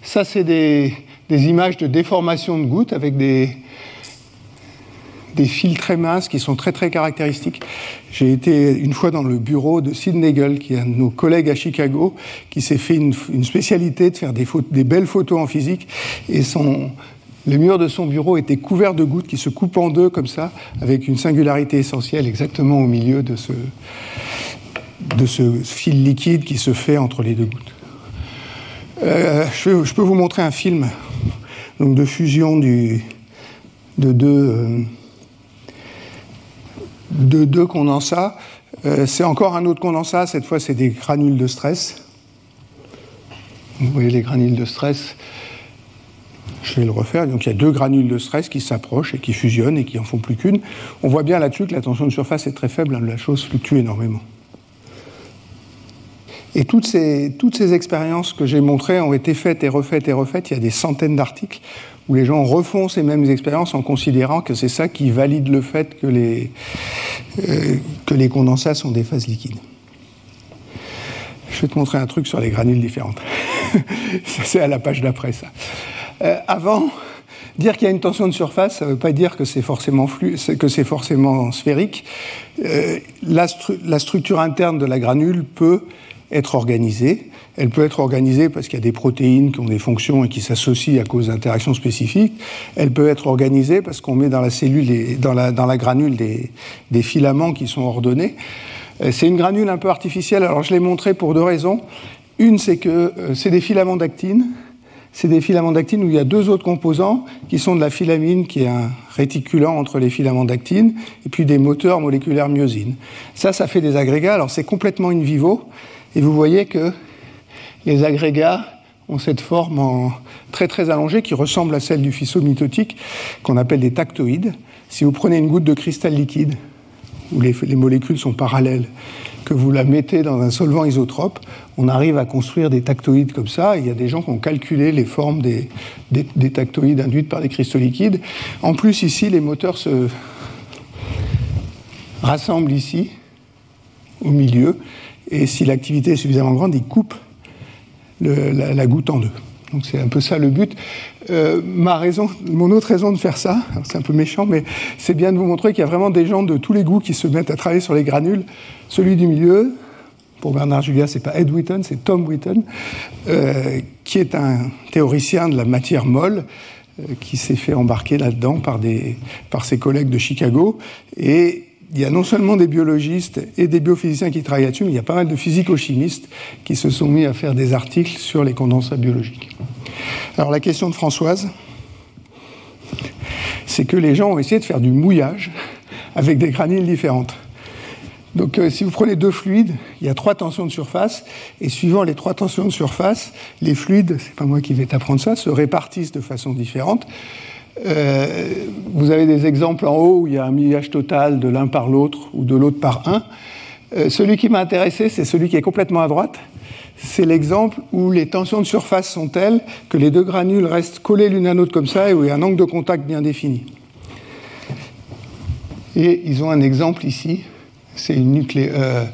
Speaker 2: ça, c'est des, images de déformation de gouttes avec des, fils très minces qui sont très très caractéristiques. J'ai été une fois dans le bureau de Sid Nagel, qui est un de nos collègues à Chicago, qui s'est fait une, spécialité de faire des, belles photos en physique. Et son, les murs de son bureau étaient couverts de gouttes qui se coupent en deux comme ça, avec une singularité essentielle exactement au milieu de ce fil liquide qui se fait entre les deux gouttes. Euh, je, peux vous montrer un film de fusion de, deux, euh, condensats. Euh, c'est encore un autre condensat, cette fois c'est des granules de stress. Vous voyez les granules de stress? Je vais le refaire. Donc il y a deux granules de stress qui s'approchent et qui fusionnent et qui en font plus qu'une. On voit bien là-dessus que la tension de surface est très faible, hein, la chose fluctue énormément. Et toutes ces, toutes ces expériences que j'ai montrées ont été faites et refaites et refaites. Il y a des centaines d'articles où les gens refont ces mêmes expériences en considérant que c'est ça qui valide le fait que les, euh, les condensats sont des phases liquides. Je vais te montrer un truc sur les granules différentes. c'est à la page d'après ça. Euh, avant, dire qu'il y a une tension de surface, ça ne veut pas dire que c'est forcément, forcément sphérique. Euh, la, structure interne de la granule peut être organisée. Elle peut être organisée parce qu'il y a des protéines qui ont des fonctions et qui s'associent à cause d'interactions spécifiques. Elle peut être organisée parce qu'on met dans la cellule, dans, la, granule, des, des filaments qui sont ordonnés. Euh, c'est une granule un peu artificielle. Alors je l'ai montré pour deux raisons. Une, c'est que euh, c'est des filaments d'actine. C'est des filaments d'actine où il y a deux autres composants qui sont de la filamine, qui est un réticulant entre les filaments d'actine, et puis des moteurs moléculaires myosine. Ça, ça fait des agrégats. Alors c'est complètement in vivo. Et vous voyez que les agrégats ont cette forme très très allongée qui ressemble à celle du faisceau mitotique qu'on appelle des tactoïdes. Si vous prenez une goutte de cristal liquide où les, molécules sont parallèles, que vous la mettez dans un solvant isotrope, on arrive à construire des tactoïdes comme ça. il y a des gens qui ont calculé les formes des, des tactoïdes induites par des cristaux liquides. En plus, ici, les moteurs se rassemblent ici, au milieu, et si l'activité est suffisamment grande, il coupe la, goutte en deux. Donc c'est un peu ça le but. Euh, ma raison, mon autre raison de faire ça, c'est un peu méchant, mais c'est bien de vous montrer qu'il y a vraiment des gens de tous les goûts qui se mettent à travailler sur les granules. Celui du milieu, pour Bernard Julia, c'est pas Ed Wheaton, c'est Tom Wheaton, euh, qui est un théoricien de la matière molle, euh, qui s'est fait embarquer là-dedans par, par ses collègues de Chicago. Et il y a non seulement des biologistes et des biophysiciens qui travaillent là-dessus, mais il y a pas mal de physico-chimistes qui se sont mis à faire des articles sur les condensats biologiques. Alors la question de Françoise, c'est que les gens ont essayé de faire du mouillage avec des granules différentes. Donc euh, si vous prenez deux fluides, il y a trois tensions de surface, et suivant les trois tensions de surface, les fluides, c'est pas moi qui vais t'apprendre ça, se répartissent de façon différente. Euh, vous avez des exemples en haut où il y a un millage total de l'un par l'autre ou de l'autre par un. Euh, celui qui m'a intéressé, c'est celui qui est complètement à droite. C'est l'exemple où les tensions de surface sont telles que les deux granules restent collés l'une à l'autre comme ça et où il y a un angle de contact bien défini. Et ils ont un exemple ici, c'est euh,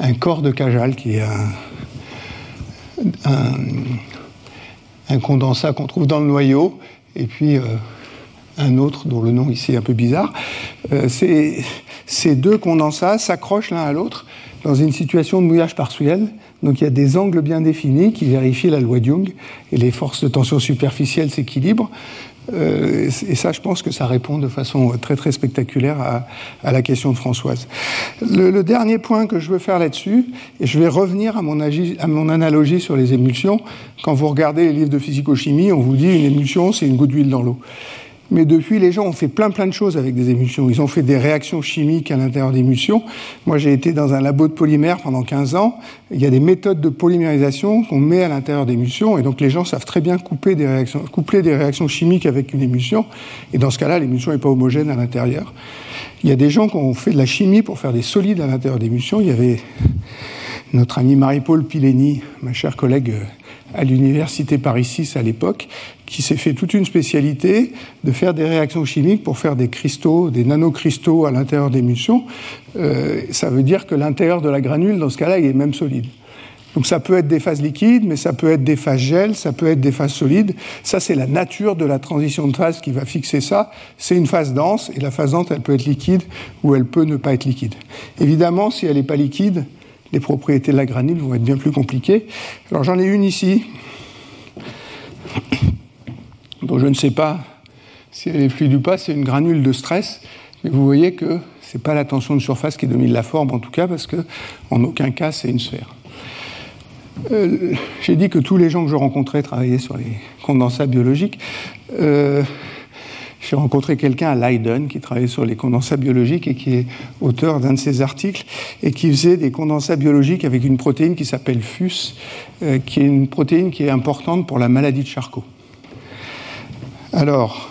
Speaker 2: un corps de Cajal qui est un, condensat qu'on trouve dans le noyau, et puis un autre dont le nom ici est un peu bizarre. Euh, ces deux condensats s'accrochent l'un à l'autre dans une situation de mouillage partiel. Donc il y a des angles bien définis qui vérifient la loi de Young et les forces de tension superficielle s'équilibrent. Euh, et ça, je pense que ça répond de façon très très spectaculaire à, la question de Françoise. Le, dernier point que je veux faire là-dessus, et je vais revenir à mon, à mon, analogie sur les émulsions. Quand vous regardez les livres de physico-chimie, on vous dit une émulsion, c'est une goutte d'huile dans l'eau. Mais depuis, les gens ont fait plein plein de choses avec des émulsions. Ils ont fait des réactions chimiques à l'intérieur d'émulsions. Moi, j'ai été dans un labo de polymères pendant 15 ans. Il y a des méthodes de polymérisation qu'on met à l'intérieur d'émulsions. Et donc, les gens savent très bien couper des réactions, coupler des réactions chimiques avec une émulsion. Et dans ce cas-là, l'émulsion n'est pas homogène à l'intérieur. Il y a des gens qui ont fait de la chimie pour faire des solides à l'intérieur d'émulsions. Il y avait notre ami Marie-Paul Pileni, ma chère collègue à l'université Paris 6 à l'époque, qui s'est fait toute une spécialité de faire des réactions chimiques pour faire des cristaux, des nanocristaux à l'intérieur d'émulsions. Euh, ça veut dire que l'intérieur de la granule, dans ce cas-là, il est même solide. Donc ça peut être des phases liquides, mais ça peut être des phases gel, ça peut être des phases solides. Ça, c'est la nature de la transition de phase qui va fixer ça. C'est une phase dense, et la phase dense, elle peut être liquide ou elle peut ne pas être liquide. Évidemment, si elle n'est pas liquide, les propriétés de la granule vont être bien plus compliquées. Alors j'en ai une ici, dont je ne sais pas si elle est fluide ou pas, c'est une granule de stress, mais vous voyez que ce n'est pas la tension de surface qui domine la forme en tout cas, parce que en aucun cas c'est une sphère. Euh, j'ai dit que tous les gens que je rencontrais travaillaient sur les condensats biologiques. Euh, j'ai rencontré quelqu'un à Leiden qui travaillait sur les condensats biologiques et qui est auteur d'un de ces articles et qui faisait des condensats biologiques avec une protéine qui s'appelle FUS, euh, qui est une protéine qui est importante pour la maladie de Charcot. Alors,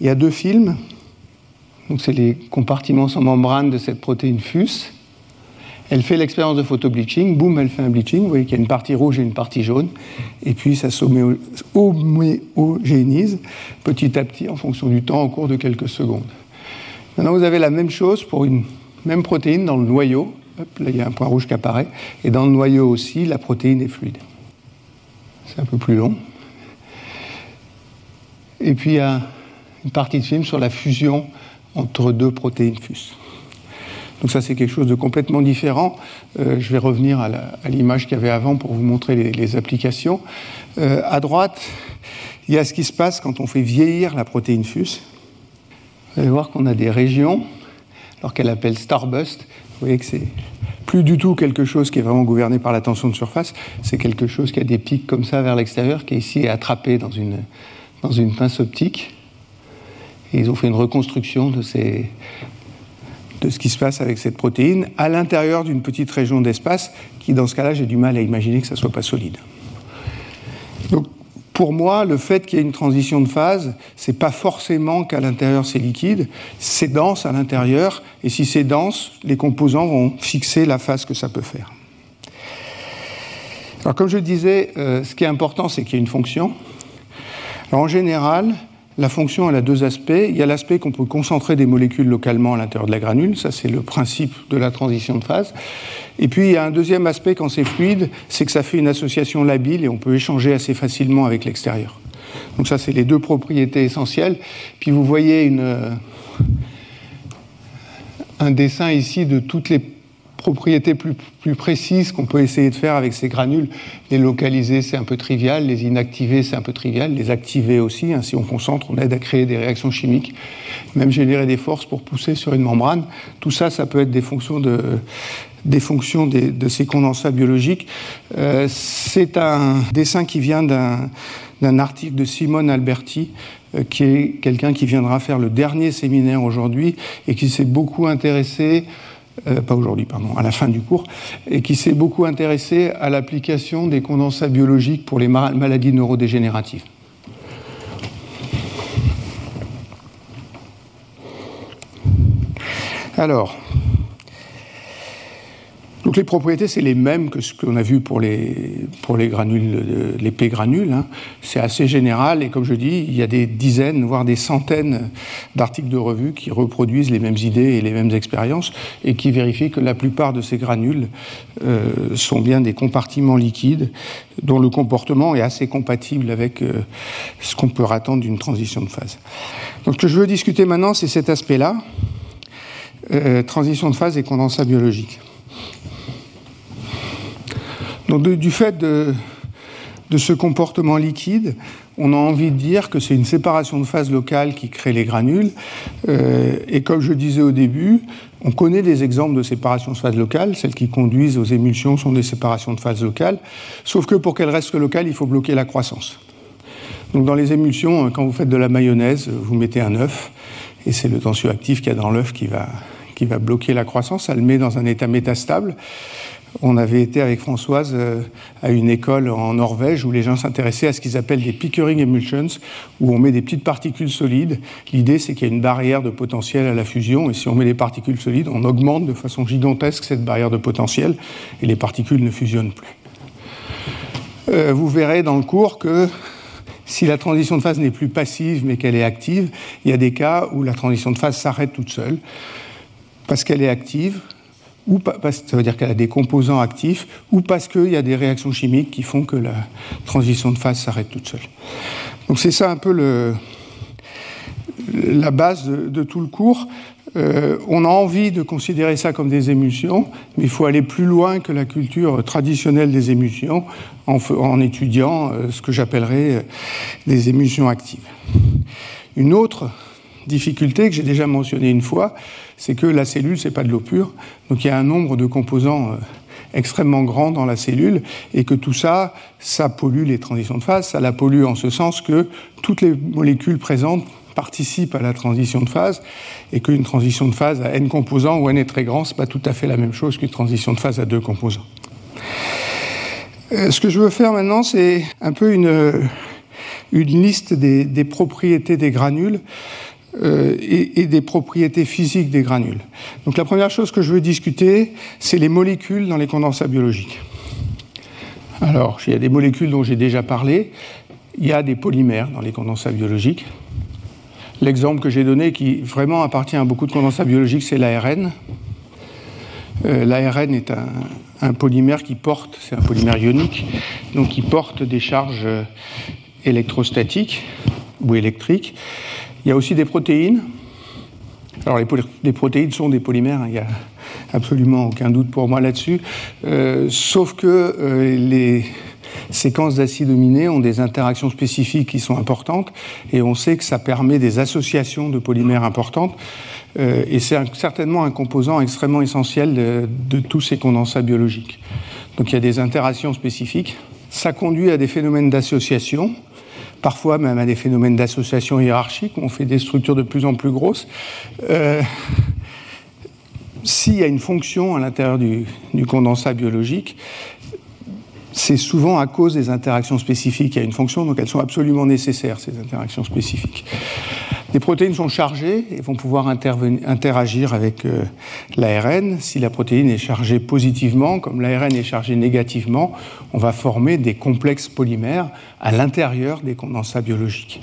Speaker 2: il y a deux films. Donc, c'est les compartiments sans membrane de cette protéine FUS. Elle fait l'expérience de photobleaching, boum, elle fait un bleaching. Vous voyez qu'il y a une partie rouge et une partie jaune. Et puis ça s'homogénise petit à petit en fonction du temps au cours de quelques secondes. Maintenant, vous avez la même chose pour une même protéine dans le noyau. là, il y a un point rouge qui apparaît. Et dans le noyau aussi, la protéine est fluide. C'est un peu plus long. Et puis, il y a une partie de film sur la fusion entre deux protéines FUS. Donc ça, c'est quelque chose de complètement différent. Euh, je vais revenir à l'image qu'il y avait avant pour vous montrer les, applications. Euh, à droite, il y a ce qui se passe quand on fait vieillir la protéine FUS. Vous allez voir qu'on a des régions, alors qu'elle appelle Starbust. Vous voyez que c'est plus du tout quelque chose qui est vraiment gouverné par la tension de surface. C'est quelque chose qui a des pics comme ça vers l'extérieur, qui est ici attrapé dans une, dans une pince optique. Ils ont fait une reconstruction de ces, de ce qui se passe avec cette protéine à l'intérieur d'une petite région d'espace qui, dans ce cas-là, j'ai du mal à imaginer que ça ne soit pas solide. Donc, pour moi, le fait qu'il y ait une transition de phase, c'est pas forcément qu'à l'intérieur c'est liquide, c'est dense à l'intérieur, et si c'est dense, les composants vont fixer la phase que ça peut faire. Alors, comme je disais, euh, ce qui est important, c'est qu'il y ait une fonction. En général, la fonction, a deux aspects. Il y a l'aspect qu'on peut concentrer des molécules localement à l'intérieur de la granule, ça c'est le principe de la transition de phase. Et puis il y a un deuxième aspect quand c'est fluide, c'est que ça fait une association labile et on peut échanger assez facilement avec l'extérieur. Donc ça c'est les deux propriétés essentielles. Puis vous voyez euh, un dessin ici de toutes les propriétés plus, plus précises qu'on peut essayer de faire avec ces granules. Les localiser, c'est un peu trivial. Les inactiver, c'est un peu trivial. Les activer aussi. Hein, si on concentre, on aide à créer des réactions chimiques. Même générer des forces pour pousser sur une membrane. Tout ça, ça peut être des fonctions de, des fonctions de ces condensats biologiques. Euh, c'est un dessin qui vient d'un article de Simone Alberti, euh, qui est quelqu'un qui viendra faire le dernier séminaire aujourd'hui et qui s'est beaucoup intéressé euh, pas aujourd'hui, pardon, à la fin du cours, et qui s'est beaucoup intéressé à l'application des condensats biologiques pour les maladies neurodégénératives. Alors, Donc les propriétés, c'est les mêmes que ce qu'on a vu pour les, pour les granules, les P-granules. Hein. C'est assez général et comme je dis, il y a des dizaines, voire des centaines d'articles de revue qui reproduisent les mêmes idées et les mêmes expériences et qui vérifient que la plupart de ces granules euh, sont bien des compartiments liquides dont le comportement est assez compatible avec euh, ce qu'on peut attendre d'une transition de phase. Donc ce que je veux discuter maintenant, c'est cet aspect-là, euh, transition de phase et condensat biologique. Donc, du fait de, ce comportement liquide, on a envie de dire que c'est une séparation de phase locale qui crée les granules. Euh, et comme je disais au début, on connaît des exemples de séparation de phase locale. Celles qui conduisent aux émulsions sont des séparations de phase locales. Sauf que pour qu'elles restent locales, il faut bloquer la croissance. Donc dans les émulsions, quand vous faites de la mayonnaise, vous mettez un œuf, et c'est le tensioactif qu'il y a dans l'œuf qui va, qui va bloquer la croissance. Ça le met dans un état métastable. On avait été avec Françoise euh, à une école en Norvège où les gens s'intéressaient à ce qu'ils appellent des pickering emulsions, où on met des petites particules solides. L'idée, c'est qu'il y a une barrière de potentiel à la fusion, et si on met des particules solides, on augmente de façon gigantesque cette barrière de potentiel, et les particules ne fusionnent plus. Euh, vous verrez dans le cours que si la transition de phase n'est plus passive mais qu'elle est active, il y a des cas où la transition de phase s'arrête toute seule parce qu'elle est active, ou parce, ça veut dire qu'elle a des composants actifs, ou parce qu'il y a des réactions chimiques qui font que la transition de phase s'arrête toute seule. Donc c'est ça un peu la base de, tout le cours. Euh, on a envie de considérer ça comme des émulsions, mais il faut aller plus loin que la culture traditionnelle des émulsions en, en étudiant euh, ce que j'appellerais euh, des émulsions actives. Une autre difficulté que j'ai déjà mentionnée une fois, c'est que la cellule, c'est pas de l'eau pure. Donc il y a un nombre de composants euh, extrêmement grand dans la cellule et que tout ça, ça pollue les transitions de phase. Ça la pollue en ce sens que toutes les molécules présentes participent à la transition de phase et qu'une transition de phase à n composants où n est très grand, c'est pas tout à fait la même chose qu'une transition de phase à deux composants. Euh, ce que je veux faire maintenant, c'est un peu une, une liste des propriétés des granules euh, et, des propriétés physiques des granules. Donc la première chose que je veux discuter, c'est les molécules dans les condensats biologiques. Alors, il y a des molécules dont j'ai déjà parlé. Il y a des polymères dans les condensats biologiques. L'exemple que j'ai donné, qui vraiment appartient à beaucoup de condensats biologiques, c'est l'ARN. Euh, L'ARN est un, un, polymère qui porte, c'est un polymère ionique, donc qui porte des charges électrostatiques ou électriques. Il y a aussi des protéines. Alors les, protéines sont des polymères, hein, il n'y a absolument aucun doute pour moi là-dessus, euh, sauf que euh, les séquences d'acides aminés ont des interactions spécifiques qui sont importantes, et on sait que ça permet des associations de polymères importantes, euh, et c'est certainement un composant extrêmement essentiel de, de tous ces condensats biologiques. Donc il y a des interactions spécifiques, ça conduit à des phénomènes d'association, parfois même à des phénomènes d'association hiérarchique, on fait des structures de plus en plus grosses. Euh, s'il y a une fonction à l'intérieur du, condensat biologique, c'est souvent à cause des interactions spécifiques. A une fonction, donc elles sont absolument nécessaires, ces interactions spécifiques. Les protéines sont chargées et vont pouvoir interagir avec euh, l'ARN. Si la protéine est chargée positivement, comme l'ARN est chargé négativement, on va former des complexes polymères à l'intérieur des condensats biologiques.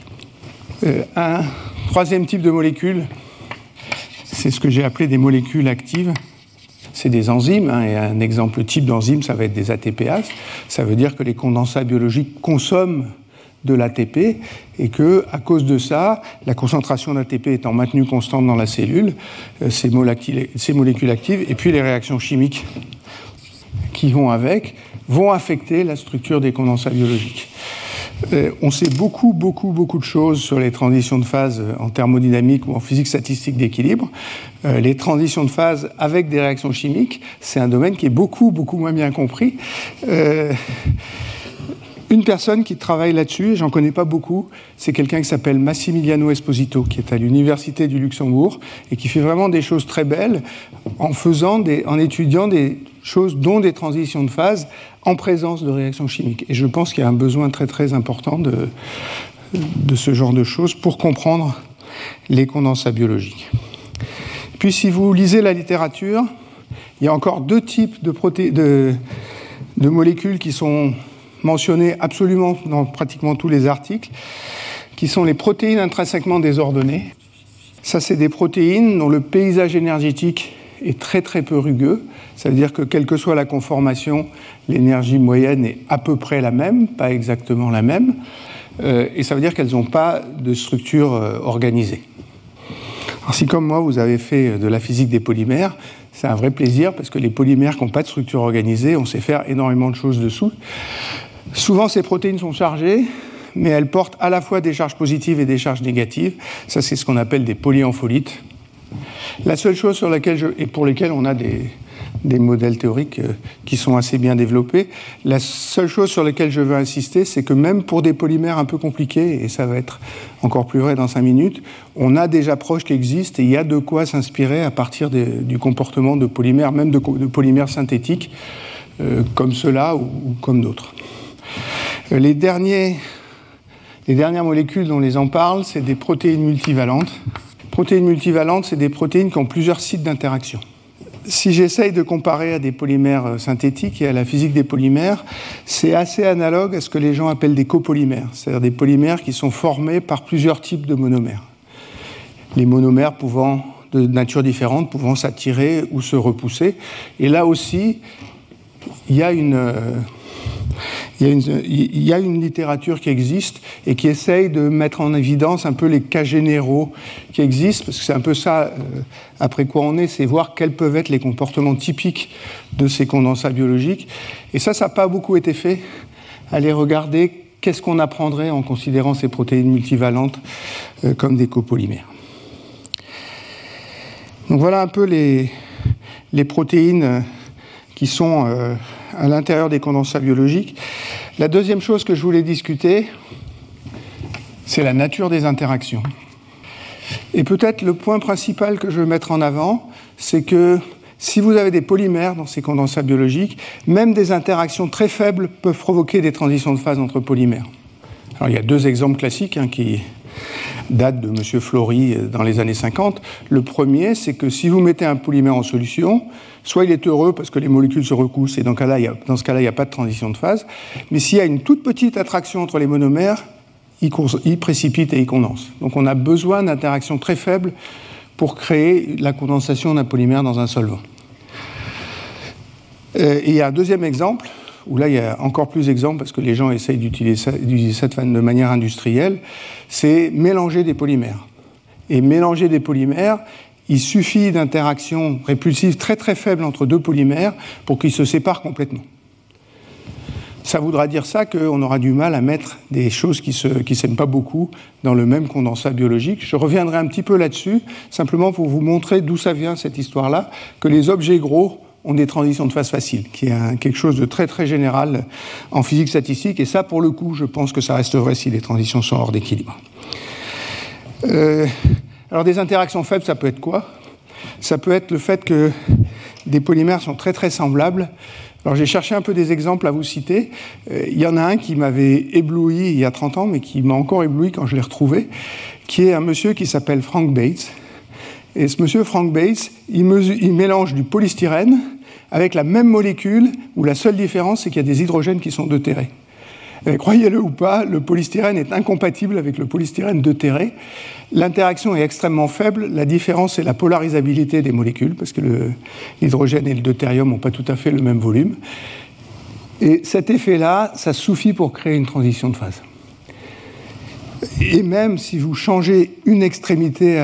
Speaker 2: Euh, un troisième type de molécules, c'est ce que j'ai appelé des molécules actives. C'est des enzymes, hein, un exemple type d'enzyme, ça va être des ATPases. Ça veut dire que les condensats biologiques consomment de l'ATP et que, à cause de ça, la concentration d'ATP étant maintenue constante dans la cellule, euh, ces, molécules actives et puis les réactions chimiques qui vont avec vont affecter la structure des condensats biologiques. Euh, on sait beaucoup, beaucoup, beaucoup de choses sur les transitions de phase en thermodynamique ou en physique statistique d'équilibre. Euh, les transitions de phase avec des réactions chimiques, c'est un domaine qui est beaucoup, beaucoup moins bien compris une personne qui travaille là-dessus, et j'en connais pas beaucoup, c'est quelqu'un qui s'appelle Massimiliano Esposito, qui est à l'Université du Luxembourg et qui fait vraiment des choses très belles en, faisant des, en étudiant des choses dont des transitions de phase en présence de réactions chimiques. Et je pense qu'il y a un besoin très très important de, de ce genre de choses pour comprendre les condensats biologiques. Puis si vous lisez la littérature, il y a encore deux types de, de, de molécules qui sont mentionnées absolument dans pratiquement tous les articles, qui sont les protéines intrinsèquement désordonnées. Ça, c'est des protéines dont le paysage énergétique est très très peu rugueux. Ça veut dire que quelle que soit la conformation, l'énergie moyenne est à peu près la même, pas exactement la même. Euh, et ça veut dire qu'elles n'ont pas de structure euh, organisée. Alors si comme moi vous avez fait de la physique des polymères, c'est un vrai plaisir parce que les polymères qui n'ont pas de structure organisée, on sait faire énormément de choses dessous. Souvent ces protéines sont chargées, mais elles portent à la fois des charges positives et des charges négatives. Ça c'est ce qu'on appelle des polyampholytes. La seule chose sur laquelle je, et pour lesquelles on a des, des modèles théoriques euh, qui sont assez bien développés. La seule chose sur laquelle je veux insister, c'est que même pour des polymères un peu compliqués, et ça va être encore plus vrai dans cinq minutes, on a des approches qui existent et il y a de quoi s'inspirer à partir du comportement de polymères, même de, polymères synthétiques, euh, comme ceux-là ou, comme d'autres. Euh, les, derniers, les dernières molécules dont les en parle, c'est des protéines multivalentes. Protéines multivalentes, c'est des protéines qui ont plusieurs sites d'interaction si j'essaye de comparer à des polymères euh, synthétiques et à la physique des polymères, c'est assez analogue à ce que les gens appellent des copolymères, c'est-à-dire des polymères qui sont formés par plusieurs types de monomères. Les monomères pouvant, de nature différente, pouvant s'attirer ou se repousser. Et là aussi, il y a une, il y, a une, littérature qui existe et qui essaye de mettre en évidence un peu les cas généraux qui existent, parce que c'est un peu ça, euh, après quoi on est, c'est voir quels peuvent être les comportements typiques de ces condensats biologiques. Et ça, ça n'a pas beaucoup été fait. Allez regarder qu'est-ce qu'on apprendrait en considérant ces protéines multivalentes euh, comme des copolymères. Donc voilà un peu les, les protéines euh, qui sont à l'intérieur des condensats biologiques. La deuxième chose que je voulais discuter, c'est la nature des interactions. Et peut-être le point principal que je veux mettre en avant, c'est que si vous avez des polymères dans ces condensats biologiques, même des interactions très faibles peuvent provoquer des transitions de phase entre polymères. Alors il y a deux exemples classiques hein, qui datent de M. Flory euh, dans les années 50. Le premier, c'est que si vous mettez un polymère en solution, Soit il est heureux parce que les molécules se recoussent, et dans, ce cas-là, il n'y a pas de transition de phase. Mais s'il y a une toute petite attraction entre les monomères, il, précipite et il condense. Donc on a besoin d'interactions très faibles pour créer la condensation d'un polymère dans un solvant. Euh, et il y a un deuxième exemple, où là il y a encore plus d'exemples parce que les gens essayent d'utiliser ça de manière industrielle, c'est mélanger des polymères. Et mélanger des polymères, il suffit d'interactions répulsives très très faibles entre deux polymères pour qu'ils se séparent complètement. Ça voudra dire ça qu'on aura du mal à mettre des choses qui ne s'aiment pas beaucoup dans le même condensat biologique. Je reviendrai un petit peu là-dessus, simplement pour vous montrer d'où ça vient cette histoire-là, que les objets gros ont des transitions de phase faciles, qui est quelque chose de très très général en physique statistique. Et ça, pour le coup, je pense que ça reste vrai si les transitions sont hors d'équilibre. Euh, alors des interactions faibles, ça peut être quoi? Ça peut être le fait que des polymères sont très très semblables. Alors j'ai cherché un peu des exemples à vous citer. Euh, il y en a un qui m'avait ébloui il y a 30 ans, mais qui m'a encore ébloui quand je l'ai retrouvé, qui est un monsieur qui s'appelle Frank Bates. Et ce monsieur Frank Bates, il, mélange du polystyrène avec la même molécule, où la seule différence, c'est qu'il y a des hydrogènes qui sont deutérés. Croyez-le ou pas, le polystyrène est incompatible avec le polystyrène deutéré. L'interaction est extrêmement faible. La différence, c'est la polarisabilité des molécules, parce que l'hydrogène et le deutérium n'ont pas tout à fait le même volume. Et cet effet-là, ça suffit pour créer une transition de phase. Et même si vous changez une extrémité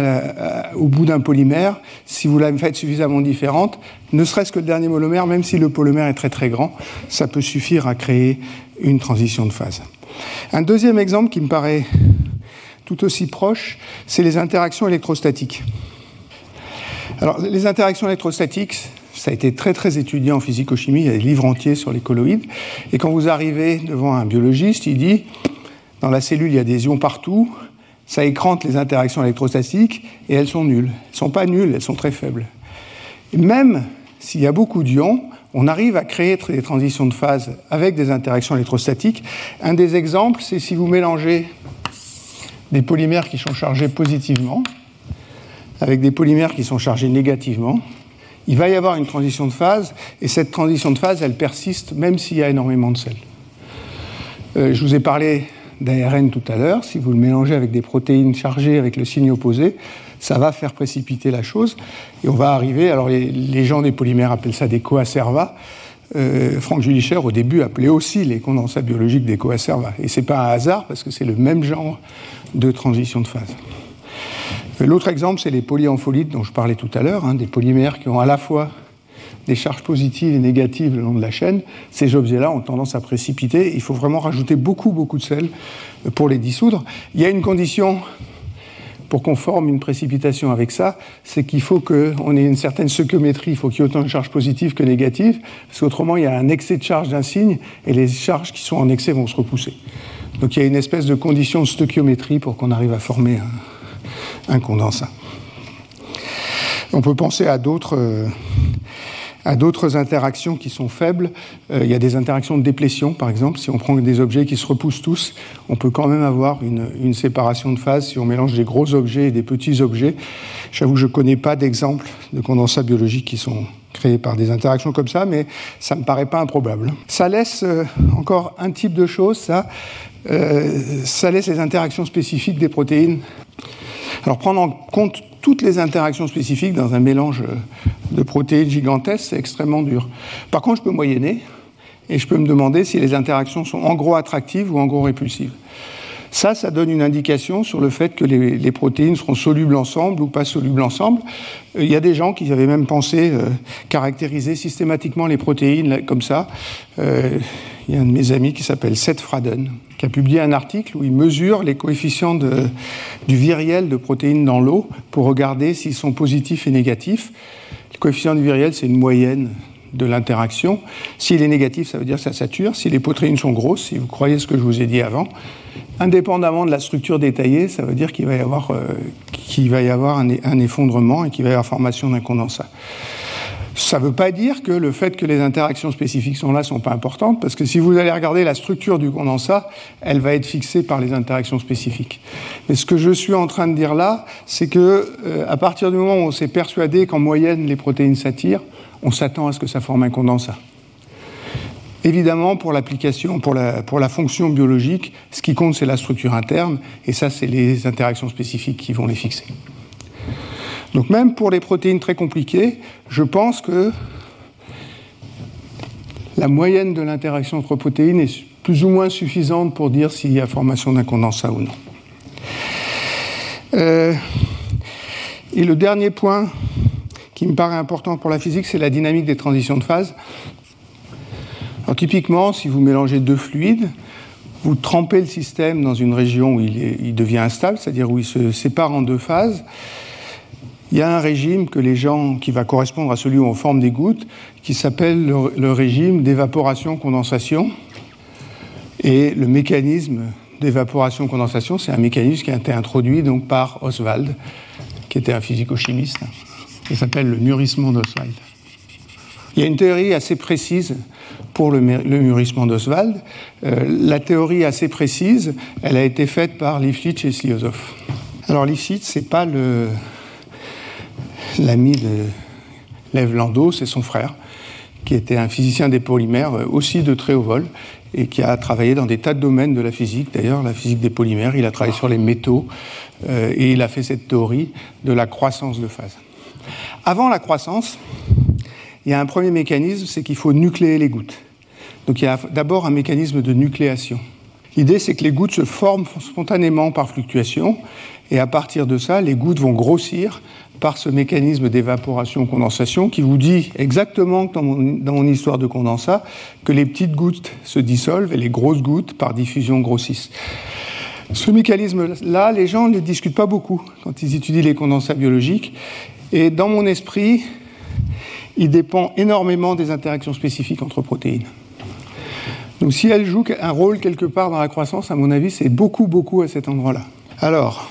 Speaker 2: au bout d'un polymère, si vous la faites suffisamment différente, ne serait-ce que le dernier monomère, même si le polymère est très très grand, ça peut suffire à créer une transition de phase. Un deuxième exemple qui me paraît tout aussi proche, c'est les interactions électrostatiques. Alors, les interactions électrostatiques, ça a été très très étudié en physico-chimie, il y a des livres entiers sur les colloïdes. Et quand vous arrivez devant un biologiste, il dit dans la cellule, il y a des ions partout, ça écrante les interactions électrostatiques et elles sont nulles. Elles ne sont pas nulles, elles sont très faibles. même s'il y a beaucoup d'ions, on arrive à créer des transitions de phase avec des interactions électrostatiques. Un des exemples, c'est si vous mélangez des polymères qui sont chargés positivement avec des polymères qui sont chargés négativement. il va y avoir une transition de phase, et cette transition de phase, elle persiste même s'il y a énormément de sel. Euh, je vous ai parlé d'ARN tout à l'heure. Si vous le mélangez avec des protéines chargées avec le signe opposé, ça va faire précipiter la chose. Et on va arriver, alors les, gens des polymères appellent ça des coacervas. Euh, Franck Julicher, au début, appelait aussi les condensats biologiques des coacervas. Et ce n'est pas un hasard, parce que c'est le même genre de transition de phase. L'autre exemple, c'est les polyampholytes dont je parlais tout à l'heure, hein, des polymères qui ont à la fois des charges positives et négatives le long de la chaîne. Ces objets-là ont tendance à précipiter. Il faut vraiment rajouter beaucoup, beaucoup de sel pour les dissoudre. Il y a une condition pour qu'on forme une précipitation avec ça, c'est qu'il faut qu'on ait une certaine stoichiométrie, il faut qu'il y ait autant de charges positives que négatives, parce qu'autrement il y a un excès de charge d'un signe et les charges qui sont en excès vont se repousser. Donc il y a une espèce de condition de stoichiométrie pour qu'on arrive à former un, condensat. On peut penser à d'autres. Euh, à d'autres interactions qui sont faibles. Euh, il y a des interactions de déplétion, par exemple. Si on prend des objets qui se repoussent tous, on peut quand même avoir une, séparation de phase si on mélange des gros objets et des petits objets. J'avoue je ne connais pas d'exemples de condensats biologiques qui sont créés par des interactions comme ça, mais ça ne me paraît pas improbable. Ça laisse euh, encore un type de chose, ça. Euh, ça laisse les interactions spécifiques des protéines. Alors prendre en compte toutes les interactions spécifiques dans un mélange de protéines gigantesques, c'est extrêmement dur. Par contre, je peux moyenner et je peux me demander si les interactions sont en gros attractives ou en gros répulsives. Ça, ça donne une indication sur le fait que les, protéines seront solubles ensemble ou pas solubles ensemble. Euh, il y a des gens qui avaient même pensé euh, caractériser systématiquement les protéines comme ça. Euh, il y a un de mes amis qui s'appelle Seth Fraden, qui a publié un article où il mesure les coefficients du viriel de protéines dans l'eau pour regarder s'ils sont positifs et négatifs. Le coefficient du viriel, c'est une moyenne de l'interaction. S'il est négatif, ça veut dire que ça sature. Si les protéines sont grosses, si vous croyez ce que je vous ai dit avant, indépendamment de la structure détaillée, ça veut dire qu'il va y avoir, euh, va y avoir un, effondrement et qu'il va y avoir formation d'un condensat. Ça ne veut pas dire que le fait que les interactions spécifiques sont là ne sont pas importantes, parce que si vous allez regarder la structure du condensat, elle va être fixée par les interactions spécifiques. Mais ce que je suis en train de dire là, c'est que euh, à partir du moment où on s'est persuadé qu'en moyenne les protéines s'attirent, on s'attend à ce que ça forme un condensat. Évidemment, pour l'application, pour la, pour la fonction biologique, ce qui compte, c'est la structure interne, et ça, c'est les interactions spécifiques qui vont les fixer. Donc même pour les protéines très compliquées, je pense que la moyenne de l'interaction entre protéines est plus ou moins suffisante pour dire s'il y a formation d'un condensat ou non. Euh, et le dernier point qui me paraît important pour la physique, c'est la dynamique des transitions de phase. Alors typiquement, si vous mélangez deux fluides, vous trempez le système dans une région où il, il devient instable, c'est-à-dire où il se sépare en deux phases, il y a un régime que les gens, qui va correspondre à celui où on forme des gouttes, qui s'appelle le, régime d'évaporation-condensation. Et le mécanisme d'évaporation-condensation, c'est un mécanisme qui a été introduit donc par Oswald, qui était un physico-chimiste. Ça s'appelle le mûrissement d'Oswald. Il y a une théorie assez précise pour le, mûrissement d'Oswald. Euh, la théorie assez précise, elle a été faite par Lifshitz et Sliozov. Alors Lifshitz, c'est pas le, l'ami de Lev Landau, c'est son frère, qui était un physicien des polymères, euh, aussi de très haut vol, et qui a travaillé dans des tas de domaines de la physique. D'ailleurs, la physique des polymères, il a travaillé sur les métaux, euh, et il a fait cette théorie de la croissance de phase. Avant la croissance, il y a un premier mécanisme, c'est qu'il faut nucléer les gouttes. Donc il y a d'abord un mécanisme de nucléation. L'idée, c'est que les gouttes se forment spontanément par fluctuation, et à partir de ça, les gouttes vont grossir par ce mécanisme d'évaporation-condensation qui vous dit exactement dans mon, histoire de condensat que les petites gouttes se dissolvent et les grosses gouttes, par diffusion, grossissent. Ce mécanisme-là, les gens ne discutent pas beaucoup quand ils étudient les condensats biologiques. Et dans mon esprit, il dépend énormément des interactions spécifiques entre protéines. Donc si elles jouent un rôle quelque part dans la croissance, à mon avis, c'est beaucoup, beaucoup à cet endroit-là. Alors,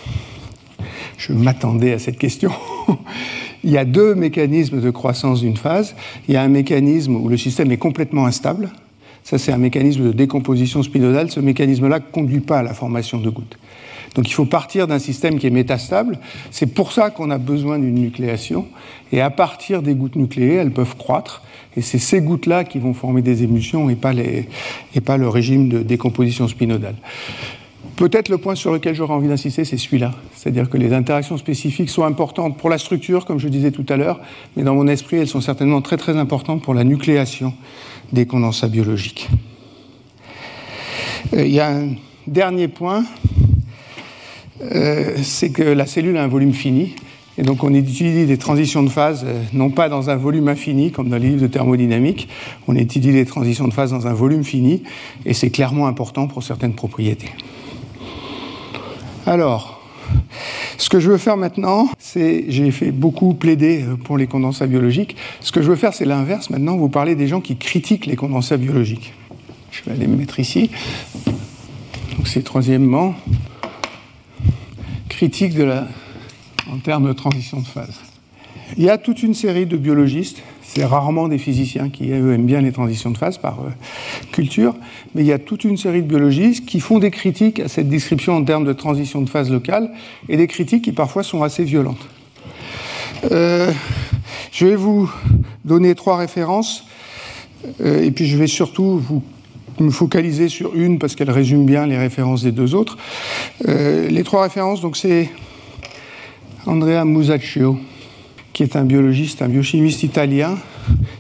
Speaker 2: je m'attendais à cette question. il y a deux mécanismes de croissance d'une phase. Il y a un mécanisme où le système est complètement instable, Ça, c'est un mécanisme de décomposition spinodale. Ce mécanisme-là ne conduit pas à la formation de gouttes. Donc il faut partir d'un système qui est métastable. C'est pour ça qu'on a besoin d'une nucléation. Et à partir des gouttes nucléées, elles peuvent croître. Et c'est ces gouttes-là qui vont former des émulsions et pas, et pas le régime de décomposition spinodale. Peut-être le point sur lequel j'aurais envie d'insister, c'est celui-là. C'est-à-dire que les interactions spécifiques sont importantes pour la structure, comme je disais tout à l'heure, mais dans mon esprit, elles sont certainement très très importantes pour la nucléation des condensats biologiques. Euh, il y a un dernier point, euh, c'est que la cellule a un volume fini. Et donc on étudie des transitions de phase, euh, non pas dans un volume infini, comme dans les livres de thermodynamique, on étudie les transitions de phase dans un volume fini, et c'est clairement important pour certaines propriétés. Alors, ce que je veux faire maintenant, c'est, j'ai fait beaucoup plaider euh, pour les condensats biologiques. Ce que je veux faire, c'est l'inverse. Maintenant, vous parlez des gens qui critiquent les condensats biologiques. Je vais aller me mettre ici. Donc, c'est troisièmement critique de la, en termes de transition de phase. Il y a toute une série de biologistes c'est rarement des physiciens qui aiment bien les transitions de phase par euh, culture, mais il y a toute une série de biologistes qui font des critiques à cette description en termes de transition de phase locale, et des critiques qui parfois sont assez violentes. Euh, je vais vous donner trois références, euh, et puis je vais surtout vous me focaliser sur une parce qu'elle résume bien les références des deux autres. les trois références, donc c'est Andrea Musacchio, qui est un biologiste, un biochimiste italien,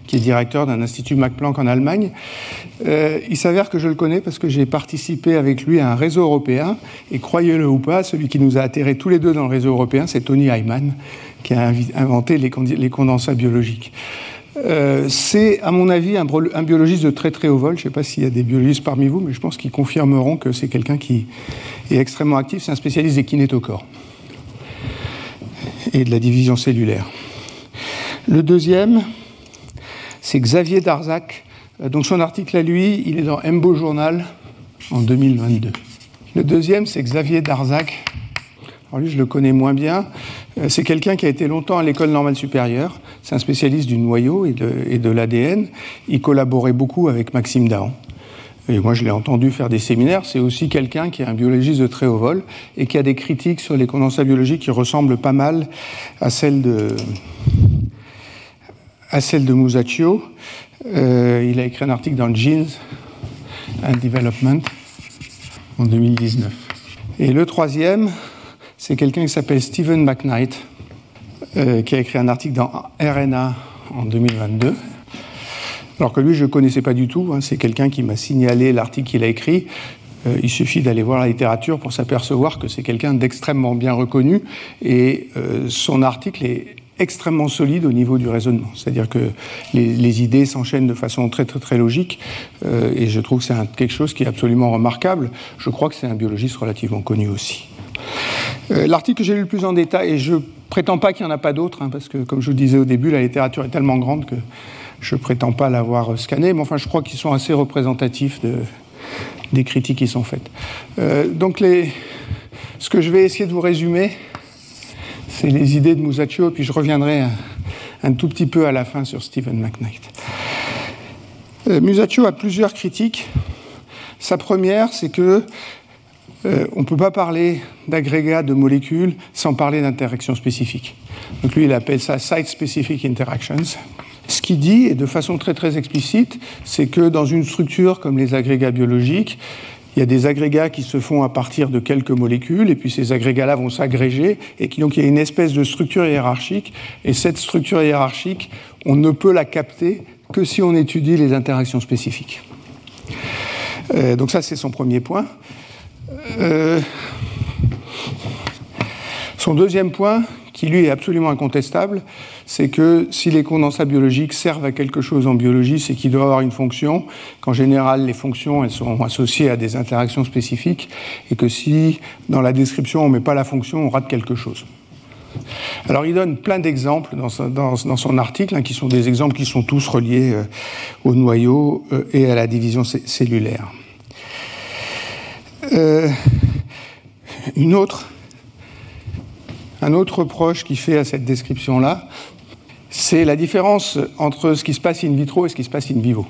Speaker 2: qui est directeur d'un institut Max Planck en Allemagne. Euh, il s'avère que je le connais parce que j'ai participé avec lui à un réseau européen, et croyez-le ou pas, celui qui nous a atterrés tous les deux dans le réseau européen, c'est Tony Hyman, qui a inventé les, condensats biologiques. Euh, c'est, à mon avis, un, biologiste de très très haut vol. Je ne sais pas s'il y a des biologistes parmi vous, mais je pense qu'ils confirmeront que c'est quelqu'un qui est extrêmement actif. C'est un spécialiste des kinétochores et de la division cellulaire. Le deuxième, c'est Xavier Darzac. Euh, donc son article à lui, il est dans Embo Journal en 2022. Le deuxième, c'est Xavier Darzac. Alors lui, je le connais moins bien. Euh, c'est quelqu'un qui a été longtemps à l'école normale supérieure. C'est un spécialiste du noyau et de, l'ADN. Il collaborait beaucoup avec Maxime Dahan. Et moi, je l'ai entendu faire des séminaires. C'est aussi quelqu'un qui est un biologiste de très haut vol et qui a des critiques sur les condensats biologiques qui ressemblent pas mal à celles de, à celle de Musacchio. Euh, il a écrit un article dans Genes and Development en 2019. Et le troisième, c'est quelqu'un qui s'appelle Stephen McKnight, euh, qui a écrit un article dans RNA en 2022. Alors que lui, je ne connaissais pas du tout. Hein. c'est quelqu'un qui m'a signalé l'article qu'il a écrit. Euh, il suffit d'aller voir la littérature pour s'apercevoir que c'est quelqu'un d'extrêmement bien reconnu. Et son article est extrêmement solide au niveau du raisonnement. C'est-à-dire que les, idées s'enchaînent de façon très très très logique euh, et je trouve que c'est quelque chose qui est absolument remarquable. Je crois que c'est un biologiste relativement connu aussi. Euh, l'article que j'ai lu le plus en détail, et je prétends pas qu'il n'y en a pas d'autres, hein, parce que comme je vous disais au début, la littérature est tellement grande que je prétends pas l'avoir scanné, mais enfin je crois qu'ils sont assez représentatifs de, des critiques qui sont faites. Euh, donc ce que je vais essayer de vous résumer, c'est les idées de Musacchio, puis je reviendrai un, tout petit peu à la fin sur Stephen McKnight. Euh, Musacchio a plusieurs critiques. Sa première, c'est que euh, on ne peut pas parler d'agrégats de molécules sans parler d'interactions spécifiques. Donc lui, il appelle ça site-specific interactions. Ce qu'il dit, et de façon très très explicite, c'est que dans une structure comme les agrégats biologiques, il y a des agrégats qui se font à partir de quelques molécules, et puis ces agrégats-là vont s'agréger, et donc il y a une espèce de structure hiérarchique, et cette structure hiérarchique, on ne peut la capter que si on étudie les interactions spécifiques. Euh, donc ça, c'est son premier point. Euh, son deuxième point, qui lui est absolument incontestable, c'est que si les condensats biologiques servent à quelque chose en biologie, c'est qu'ils doivent avoir une fonction, qu'en général les fonctions elles sont associées à des interactions spécifiques, et que si dans la description on ne met pas la fonction, on rate quelque chose. Alors il donne plein d'exemples dans, son article, hein, qui sont des exemples qui sont tous reliés euh, au noyau euh, et à la division cellulaire. Euh, un autre reproche qu'il fait à cette description-là, c'est la différence entre ce qui se passe in vitro et ce qui se passe in vivo.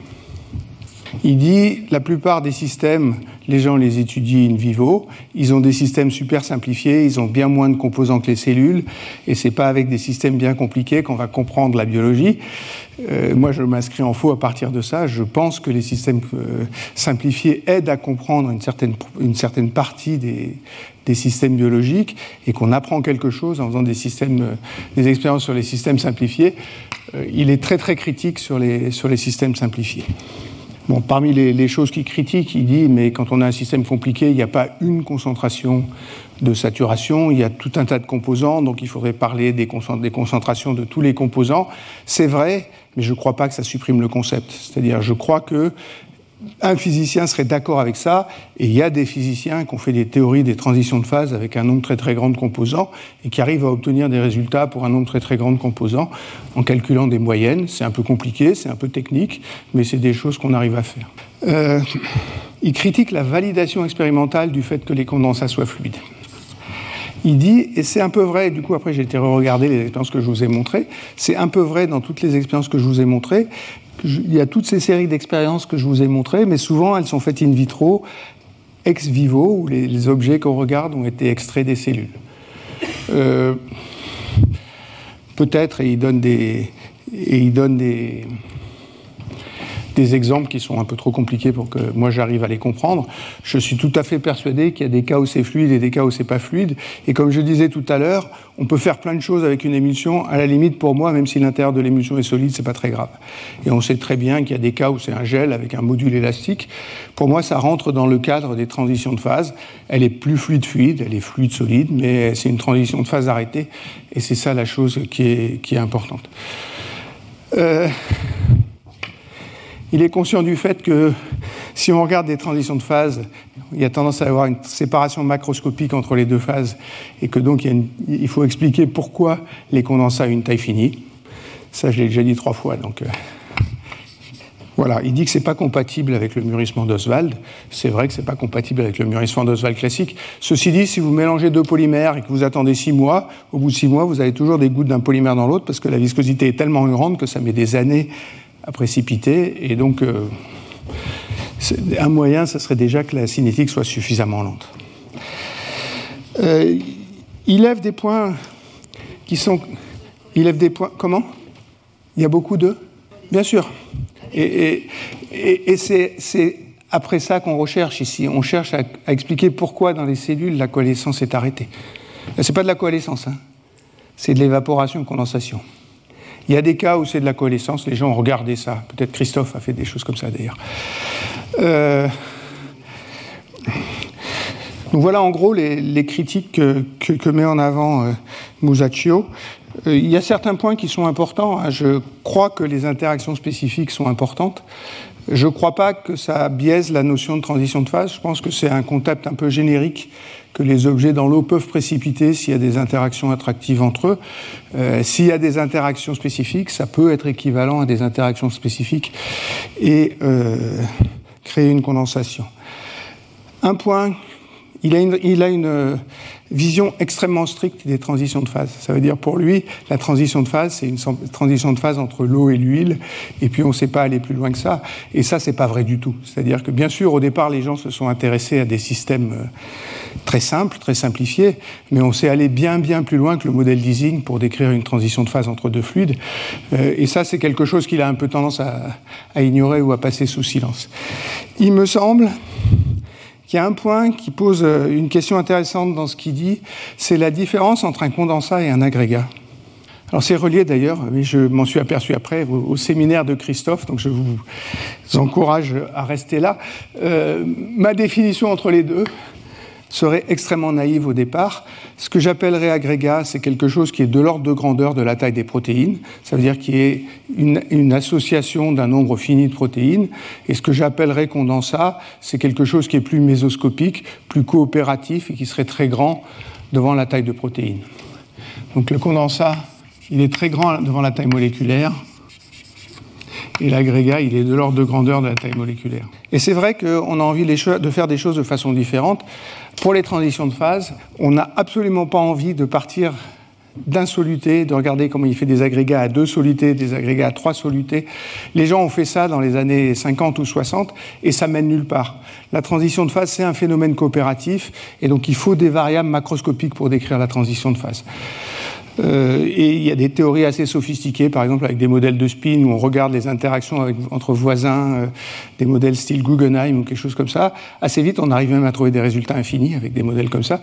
Speaker 2: Il dit la plupart des systèmes, les gens les étudient in vivo, ils ont des systèmes super simplifiés, ils ont bien moins de composants que les cellules, et c'est pas avec des systèmes bien compliqués qu'on va comprendre la biologie. Euh, moi, je m'inscris en faux à partir de ça. Je pense que les systèmes euh, simplifiés aident à comprendre une certaine, partie des, des systèmes biologiques et qu'on apprend quelque chose en faisant des, systèmes, euh, des expériences sur les systèmes simplifiés. il est très très critique sur les, sur les systèmes simplifiés. Bon, parmi les, choses qu'il critique, il dit mais quand on a un système compliqué, il n'y a pas une concentration de saturation, il y a tout un tas de composants, donc il faudrait parler des, concentrations de tous les composants. C'est vrai, mais je ne crois pas que ça supprime le concept. C'est-à-dire, je crois que un physicien serait d'accord avec ça, et il y a des physiciens qui ont fait des théories des transitions de phase avec un nombre très très grand de composants et qui arrivent à obtenir des résultats pour un nombre très très grand de composants en calculant des moyennes. C'est un peu compliqué, c'est un peu technique, mais c'est des choses qu'on arrive à faire. Euh, il critique la validation expérimentale du fait que les condensats soient fluides il dit, et c'est un peu vrai, du coup après j'ai été re-regarder les expériences que je vous ai montrées, c'est un peu vrai dans toutes les expériences que je vous ai montrées, il y a toutes ces séries d'expériences que je vous ai montrées, mais souvent elles sont faites in vitro, ex vivo, où les, objets qu'on regarde ont été extraits des cellules. Euh, peut-être, et il donne des... Et il des des exemples qui sont un peu trop compliqués pour que moi j'arrive à les comprendre. Je suis tout à fait persuadé qu'il y a des cas où c'est fluide et des cas où c'est pas fluide. Et comme je disais tout à l'heure, on peut faire plein de choses avec une émulsion. À la limite, pour moi, même si l'intérieur de l'émulsion est solide, c'est pas très grave. Et on sait très bien qu'il y a des cas où c'est un gel avec un module élastique. Pour moi, ça rentre dans le cadre des transitions de phase. Elle est plus fluide-fluide, elle est fluide-solide, mais c'est une transition de phase arrêtée. Et c'est ça la chose qui est, qui est importante. Euh, il est conscient du fait que si on regarde des transitions de phase, il y a tendance à avoir une séparation macroscopique entre les deux phases et que donc il, faut expliquer pourquoi les condensats ont une taille finie. Ça, je l'ai déjà dit trois fois. Donc, euh, voilà, il dit que ce n'est pas compatible avec le mûrissement d'Oswald. C'est vrai que ce n'est pas compatible avec le mûrissement d'Oswald classique. Ceci dit, si vous mélangez deux polymères et que vous attendez six mois, au bout de six mois, vous avez toujours des gouttes d'un polymère dans l'autre parce que la viscosité est tellement grande que ça met des années à précipiter. Et donc, euh, un moyen, ça serait déjà que la cinétique soit suffisamment lente. Euh, il lève des points qui sont. Il des points. Comment? Il y a beaucoup de. Bien sûr. Et, c'est après ça qu'on recherche ici. On cherche à, expliquer pourquoi dans les cellules la coalescence est arrêtée. C'est pas de la coalescence, hein. c'est de l'évaporation condensation. Il y a des cas où c'est de la coalescence, les gens ont regardé ça. Peut-être Christophe a fait des choses comme ça d'ailleurs. Euh, donc voilà en gros les, critiques que, met en avant euh, Musacchio. Euh, il y a certains points qui sont importants. Hein. Je crois que les interactions spécifiques sont importantes. Je ne crois pas que ça biaise la notion de transition de phase. Je pense que c'est un concept un peu générique que les objets dans l'eau peuvent précipiter s'il y a des interactions attractives entre eux. Euh, s'il y a des interactions spécifiques, ça peut être équivalent à des interactions spécifiques et euh, créer une condensation. Un point, il a une, il a une vision extrêmement stricte des transitions de phase. Ça veut dire pour lui, la transition de phase, c'est une transition de phase entre l'eau et l'huile, et puis on ne sait pas aller plus loin que ça. Et ça, c'est pas vrai du tout. C'est-à-dire que bien sûr, au départ, les gens se sont intéressés à des systèmes euh, très simples, très simplifiés, mais on sait aller bien, bien plus loin que le modèle d'easing pour décrire une transition de phase entre deux fluides. Euh, et ça, c'est quelque chose qu'il a un peu tendance à, à ignorer ou à passer sous silence. Il me semble il y a un point qui pose euh, une question intéressante dans ce qu'il dit, c'est la différence entre un condensat et un agrégat. Alors c'est relié d'ailleurs, mais je m'en suis aperçu après au, séminaire de Christophe, donc je vous encourage à rester là. Euh, ma définition entre les deux, serait extrêmement naïve au départ. Ce que j'appellerais agrégat, c'est quelque chose qui est de l'ordre de grandeur de la taille des protéines. Ça veut dire qu'il y ait une, association d'un nombre fini de protéines. Et ce que j'appellerais condensat, c'est quelque chose qui est plus mésoscopique, plus coopératif et qui serait très grand devant la taille de protéines. Donc le condensat, il est très grand devant la taille moléculaire et l'agrégat, il est de l'ordre de grandeur de la taille moléculaire. Et c'est vrai qu'on a envie de faire des choses de façon différente. Pour les transitions de phase, on n'a absolument pas envie de partir d'insoluté, de regarder comment il fait des agrégats à deux solutés, des agrégats à trois solutés. Les gens ont fait ça dans les années 50 ou 60 et ça mène nulle part. La transition de phase, c'est un phénomène coopératif et donc il faut des variables macroscopiques pour décrire la transition de phase. Euh, et il y a des théories assez sophistiquées, par exemple avec des modèles de spin où on regarde les interactions entre voisins, euh, des modèles style Guggenheim ou quelque chose comme ça. Assez vite, on arrive même à trouver des résultats infinis avec des modèles comme ça.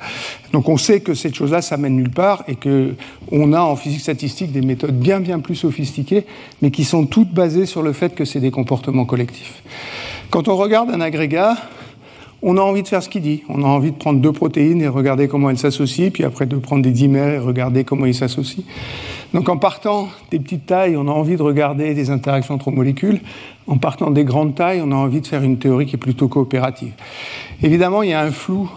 Speaker 2: Donc on sait que cette chose-là, ça mène nulle part et que on a en physique statistique des méthodes bien bien plus sophistiquées, mais qui sont toutes basées sur le fait que c'est des comportements collectifs. Quand on regarde un agrégat, on a envie de faire ce qu'il dit. On a envie de prendre deux protéines et regarder comment elles s'associent, puis après de prendre des dimères et regarder comment ils s'associent. Donc en partant des petites tailles, on a envie de regarder des interactions entre molécules. En partant des grandes tailles, on a envie de faire une théorie qui est plutôt coopérative. Évidemment, il y a un flou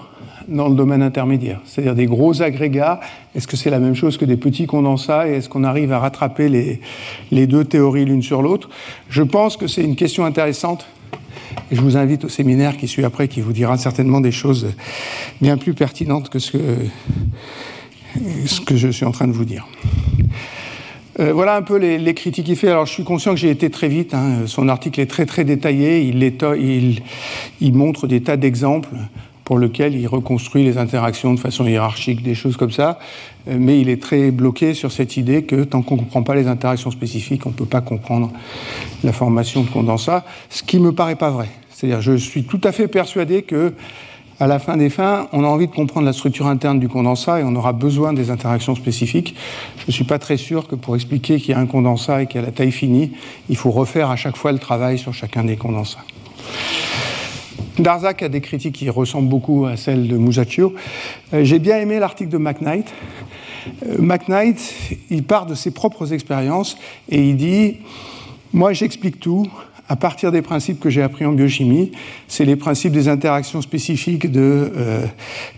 Speaker 2: dans le domaine intermédiaire, c'est-à-dire des gros agrégats. Est-ce que c'est la même chose que des petits condensats? Et est-ce qu'on arrive à rattraper les, les deux théories l'une sur l'autre? Je pense que c'est une question intéressante je vous invite au séminaire qui suit après, qui vous dira certainement des choses bien plus pertinentes que ce que, je suis en train de vous dire. Euh, voilà un peu les, critiques qu'il fait. Alors, je suis conscient que j'ai été très vite. Hein. Son article est très très détaillé. Il, il, il montre des tas d'exemples pour lequel il reconstruit les interactions de façon hiérarchique, des choses comme ça, euh, mais il est très bloqué sur cette idée que tant qu'on ne comprend pas les interactions spécifiques, on ne peut pas comprendre la formation de condensat, ce qui ne me paraît pas vrai. C'est-à-dire, je suis tout à fait persuadé que à la fin des fins, on a envie de comprendre la structure interne du condensat et on aura besoin des interactions spécifiques. Je ne suis pas très sûr que pour expliquer qu'il y a un condensat et qu'il y a la taille finie, il faut refaire à chaque fois le travail sur chacun des condensats. Darzac a des critiques qui ressemblent beaucoup à celles de Musacchio. Euh, j'ai bien aimé l'article de McKnight. Euh, McKnight, il part de ses propres expériences et il dit Moi, j'explique tout à partir des principes que j'ai appris en biochimie. C'est les principes des interactions spécifiques de euh,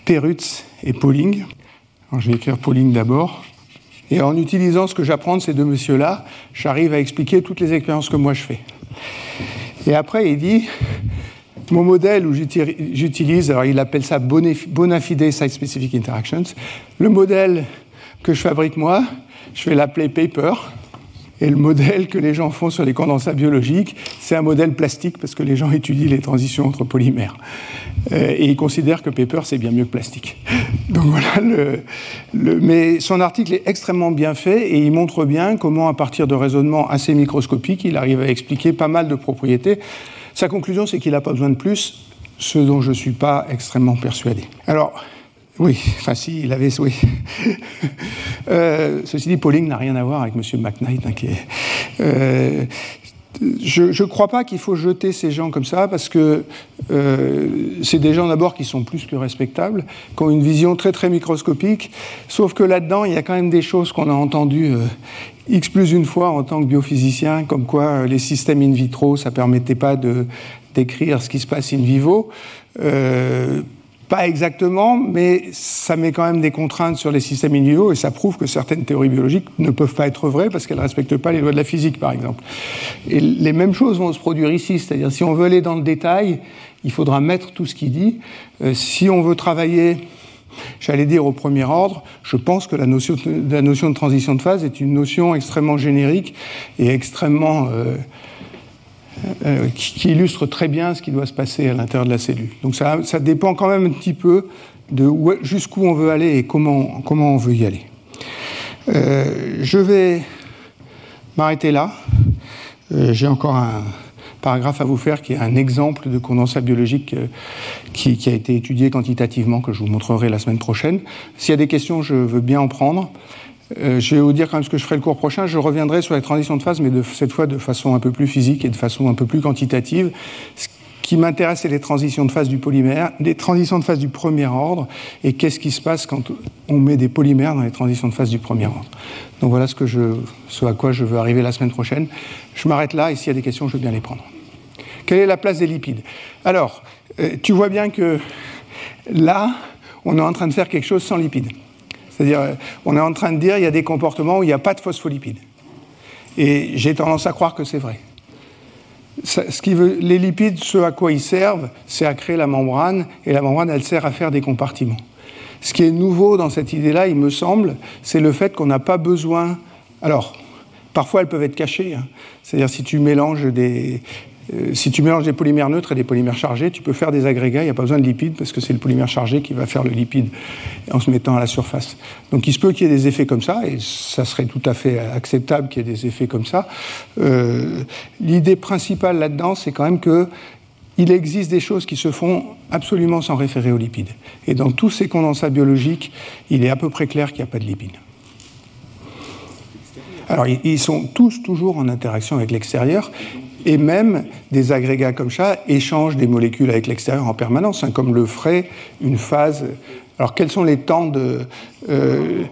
Speaker 2: Perutz et Pauling. Alors, je vais écrire Pauling d'abord. Et en utilisant ce que j'apprends de ces deux messieurs-là, j'arrive à expliquer toutes les expériences que moi je fais. Et après, il dit mon modèle où j'utilise, alors il appelle ça bona fide site-specific interactions. Le modèle que je fabrique moi, je vais l'appeler paper. Et le modèle que les gens font sur les condensats biologiques, c'est un modèle plastique parce que les gens étudient les transitions entre polymères. Euh, et ils considèrent que paper, c'est bien mieux que plastique. Donc voilà, mais son article est extrêmement bien fait et il montre bien comment, à partir de raisonnements assez microscopiques, il arrive à expliquer pas mal de propriétés. Sa conclusion, c'est qu'il n'a pas besoin de plus, ce dont je ne suis pas extrêmement persuadé. Alors, oui, enfin si, il avait... Oui. euh, ceci dit, Pauling n'a rien à voir avec M. McKnight. Hein, euh, je ne crois pas qu'il faut jeter ces gens comme ça, parce que euh, c'est des gens d'abord qui sont plus que respectables, qui ont une vision très très microscopique, sauf que là-dedans, il y a quand même des choses qu'on a entendues euh, X plus une fois en tant que biophysicien, comme quoi euh, les systèmes in vitro, ça permettait pas de décrire ce qui se passe in vivo. Pas exactement, mais ça met quand même des contraintes sur les systèmes in vivo et ça prouve que certaines théories biologiques ne peuvent pas être vraies parce qu'elles ne respectent pas les lois de la physique, par exemple. Et les mêmes choses vont se produire ici, c'est-à-dire si on veut aller dans le détail, il faudra mettre tout ce qu'il dit. Euh, si on veut travailler J'allais dire au premier ordre, je pense que la notion, de, la notion de transition de phase est une notion extrêmement générique et extrêmement euh, euh, qui, illustre très bien ce qui doit se passer à l'intérieur de la cellule. Donc ça, ça, dépend quand même un petit peu de jusqu'où on veut aller et comment, comment on veut y aller. Euh, je vais m'arrêter là. J'ai encore un, paragraphe à vous faire qui est un exemple de condensat biologique euh, qui, a été étudié quantitativement, que je vous montrerai la semaine prochaine. S'il y a des questions, je veux bien en prendre. Euh, je vais vous dire quand même ce que je ferai le cours prochain. Je reviendrai sur les transitions de phase, mais cette fois de façon un peu plus physique et de façon un peu plus quantitative. Ce qui m'intéresse, c'est les transitions de phase du polymère, les transitions de phase du premier ordre, et qu'est-ce qui se passe quand on met des polymères dans les transitions de phase du premier ordre. Donc voilà ce à quoi je veux arriver la semaine prochaine. Je m'arrête là, et s'il y a des questions, je veux bien les prendre. Quelle est la place des lipides? Alors, euh, tu vois bien que là, on est en train de faire quelque chose sans lipides. C'est-à-dire, euh, on est en train de dire qu'il y a des comportements où il n'y a pas de phospholipides. Et j'ai tendance à croire que c'est vrai. les lipides, ce à quoi ils servent, c'est à créer la membrane, et la membrane, elle sert à faire des compartiments. Ce qui est nouveau dans cette idée-là, il me semble, c'est le fait qu'on n'a pas besoin. Alors, parfois elles peuvent être cachées. Hein. C'est-à-dire si tu mélanges des, euh, si tu mélanges des polymères neutres et des polymères chargés, tu peux faire des agrégats, il n'y a pas besoin de lipides parce que c'est le polymère chargé qui va faire le lipide en se mettant à la surface. Donc il se peut qu'il y ait des effets comme ça, et ça serait tout à fait acceptable qu'il y ait des effets comme ça. Euh, l'idée principale là-dedans, c'est quand même que il existe des choses qui se font absolument sans référer aux lipides. Et dans tous ces condensats biologiques, il est à peu près clair qu'il n'y a pas de lipides. Alors, ils sont tous toujours en interaction avec l'extérieur, et même des agrégats comme ça échangent des molécules avec l'extérieur en permanence, hein, comme le ferait une phase. Alors, quels sont les temps de. Euh,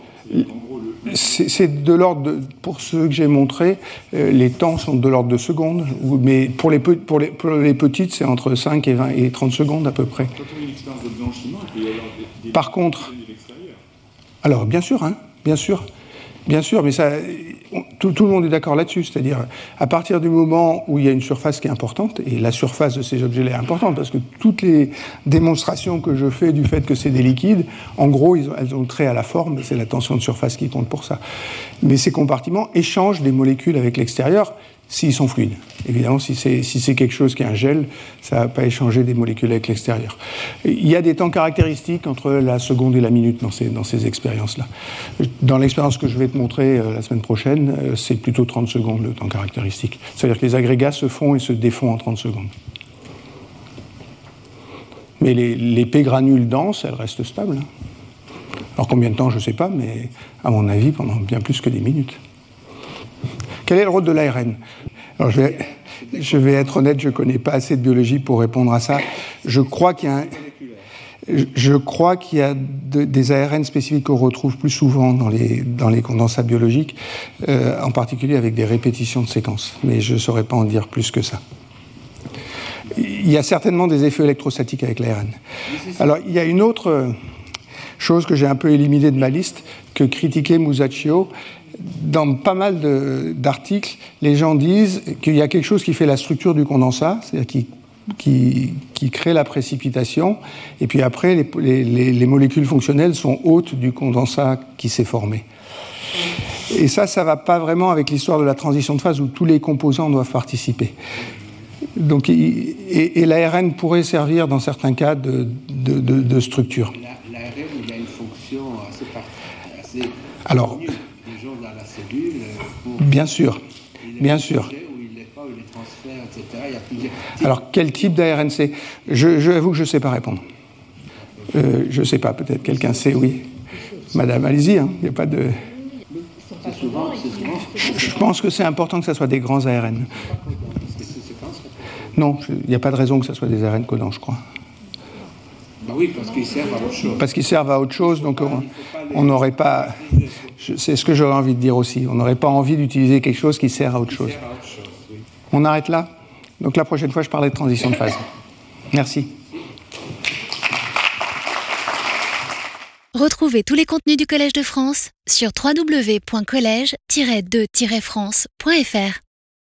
Speaker 2: c'est de l'ordre, pour ceux que j'ai montrés, euh, les temps sont de l'ordre de secondes, mais pour les, pour les, pour les petites, c'est entre 5 et, 20 et 30 secondes à peu près. Par contre, alors bien sûr, hein, bien sûr. Bien sûr, mais ça, tout, le monde est d'accord là-dessus. C'est-à-dire, à partir du moment où il y a une surface qui est importante, et la surface de ces objets-là est importante, parce que toutes les démonstrations que je fais du fait que c'est des liquides, en gros, elles ont trait à la forme, c'est la tension de surface qui compte pour ça. Mais ces compartiments échangent des molécules avec l'extérieur s'ils sont fluides. Évidemment, si c'est si quelque chose qui est un gel, ça va pas échanger des molécules avec l'extérieur. Il y a des temps caractéristiques entre la seconde et la minute dans ces, dans ces expériences-là. Dans l'expérience que je vais te montrer euh, la semaine prochaine, euh, c'est plutôt 30 secondes le temps caractéristique. C'est-à-dire que les agrégats se font et se défont en 30 secondes. Mais les, les granules denses, elles restent stables. Hein. Alors combien de temps, je ne sais pas, mais à mon avis, pendant bien plus que des minutes. Quel est le rôle de l'ARN je vais, je vais, être honnête, je ne connais pas assez de biologie pour répondre à ça. Je crois qu'il y a, des ARN spécifiques qu'on retrouve plus souvent dans les, condensats biologiques, euh, en particulier avec des répétitions de séquences. Mais je ne saurais pas en dire plus que ça. Il y a certainement des effets électrostatiques avec l'ARN. Alors, il y a une autre chose que j'ai un peu éliminée de ma liste, que critiquait Musacchio, dans pas mal d'articles, les gens disent qu'il y a quelque chose qui fait la structure du condensat, c'est-à-dire qui, qui, crée la précipitation, et puis après, les, les, molécules fonctionnelles sont hautes du condensat qui s'est formé. Et ça, ça ne va pas vraiment avec l'histoire de la transition de phase où tous les composants doivent participer. Donc, et, et l'ARN pourrait servir dans certains cas de, de, de, structure.
Speaker 3: L'ARN, il a une fonction assez, assez
Speaker 2: Alors, Bien sûr, bien sûr. Alors, quel type d'ARN c'est je, je, avoue que je ne sais pas répondre. Euh, je ne sais pas, peut-être quelqu'un sait, oui. Madame, allez-y, hein, il n'y a pas de. Je, pense que c'est important que ce soit des grands ARN. Non, il n'y a pas de raison que ce soit des ARN codants, je crois.
Speaker 3: Bah oui, parce qu'ils servent à autre chose.
Speaker 2: Parce qu'ils servent à autre chose, donc on n'aurait pas. C'est ce que j'aurais envie de dire aussi. On n'aurait pas envie d'utiliser quelque chose qui sert à autre chose. On arrête là Donc la prochaine fois, je parlerai de transition de phase. Merci.
Speaker 1: Retrouvez tous les contenus du Collège de France sur www.colège-2-france.fr.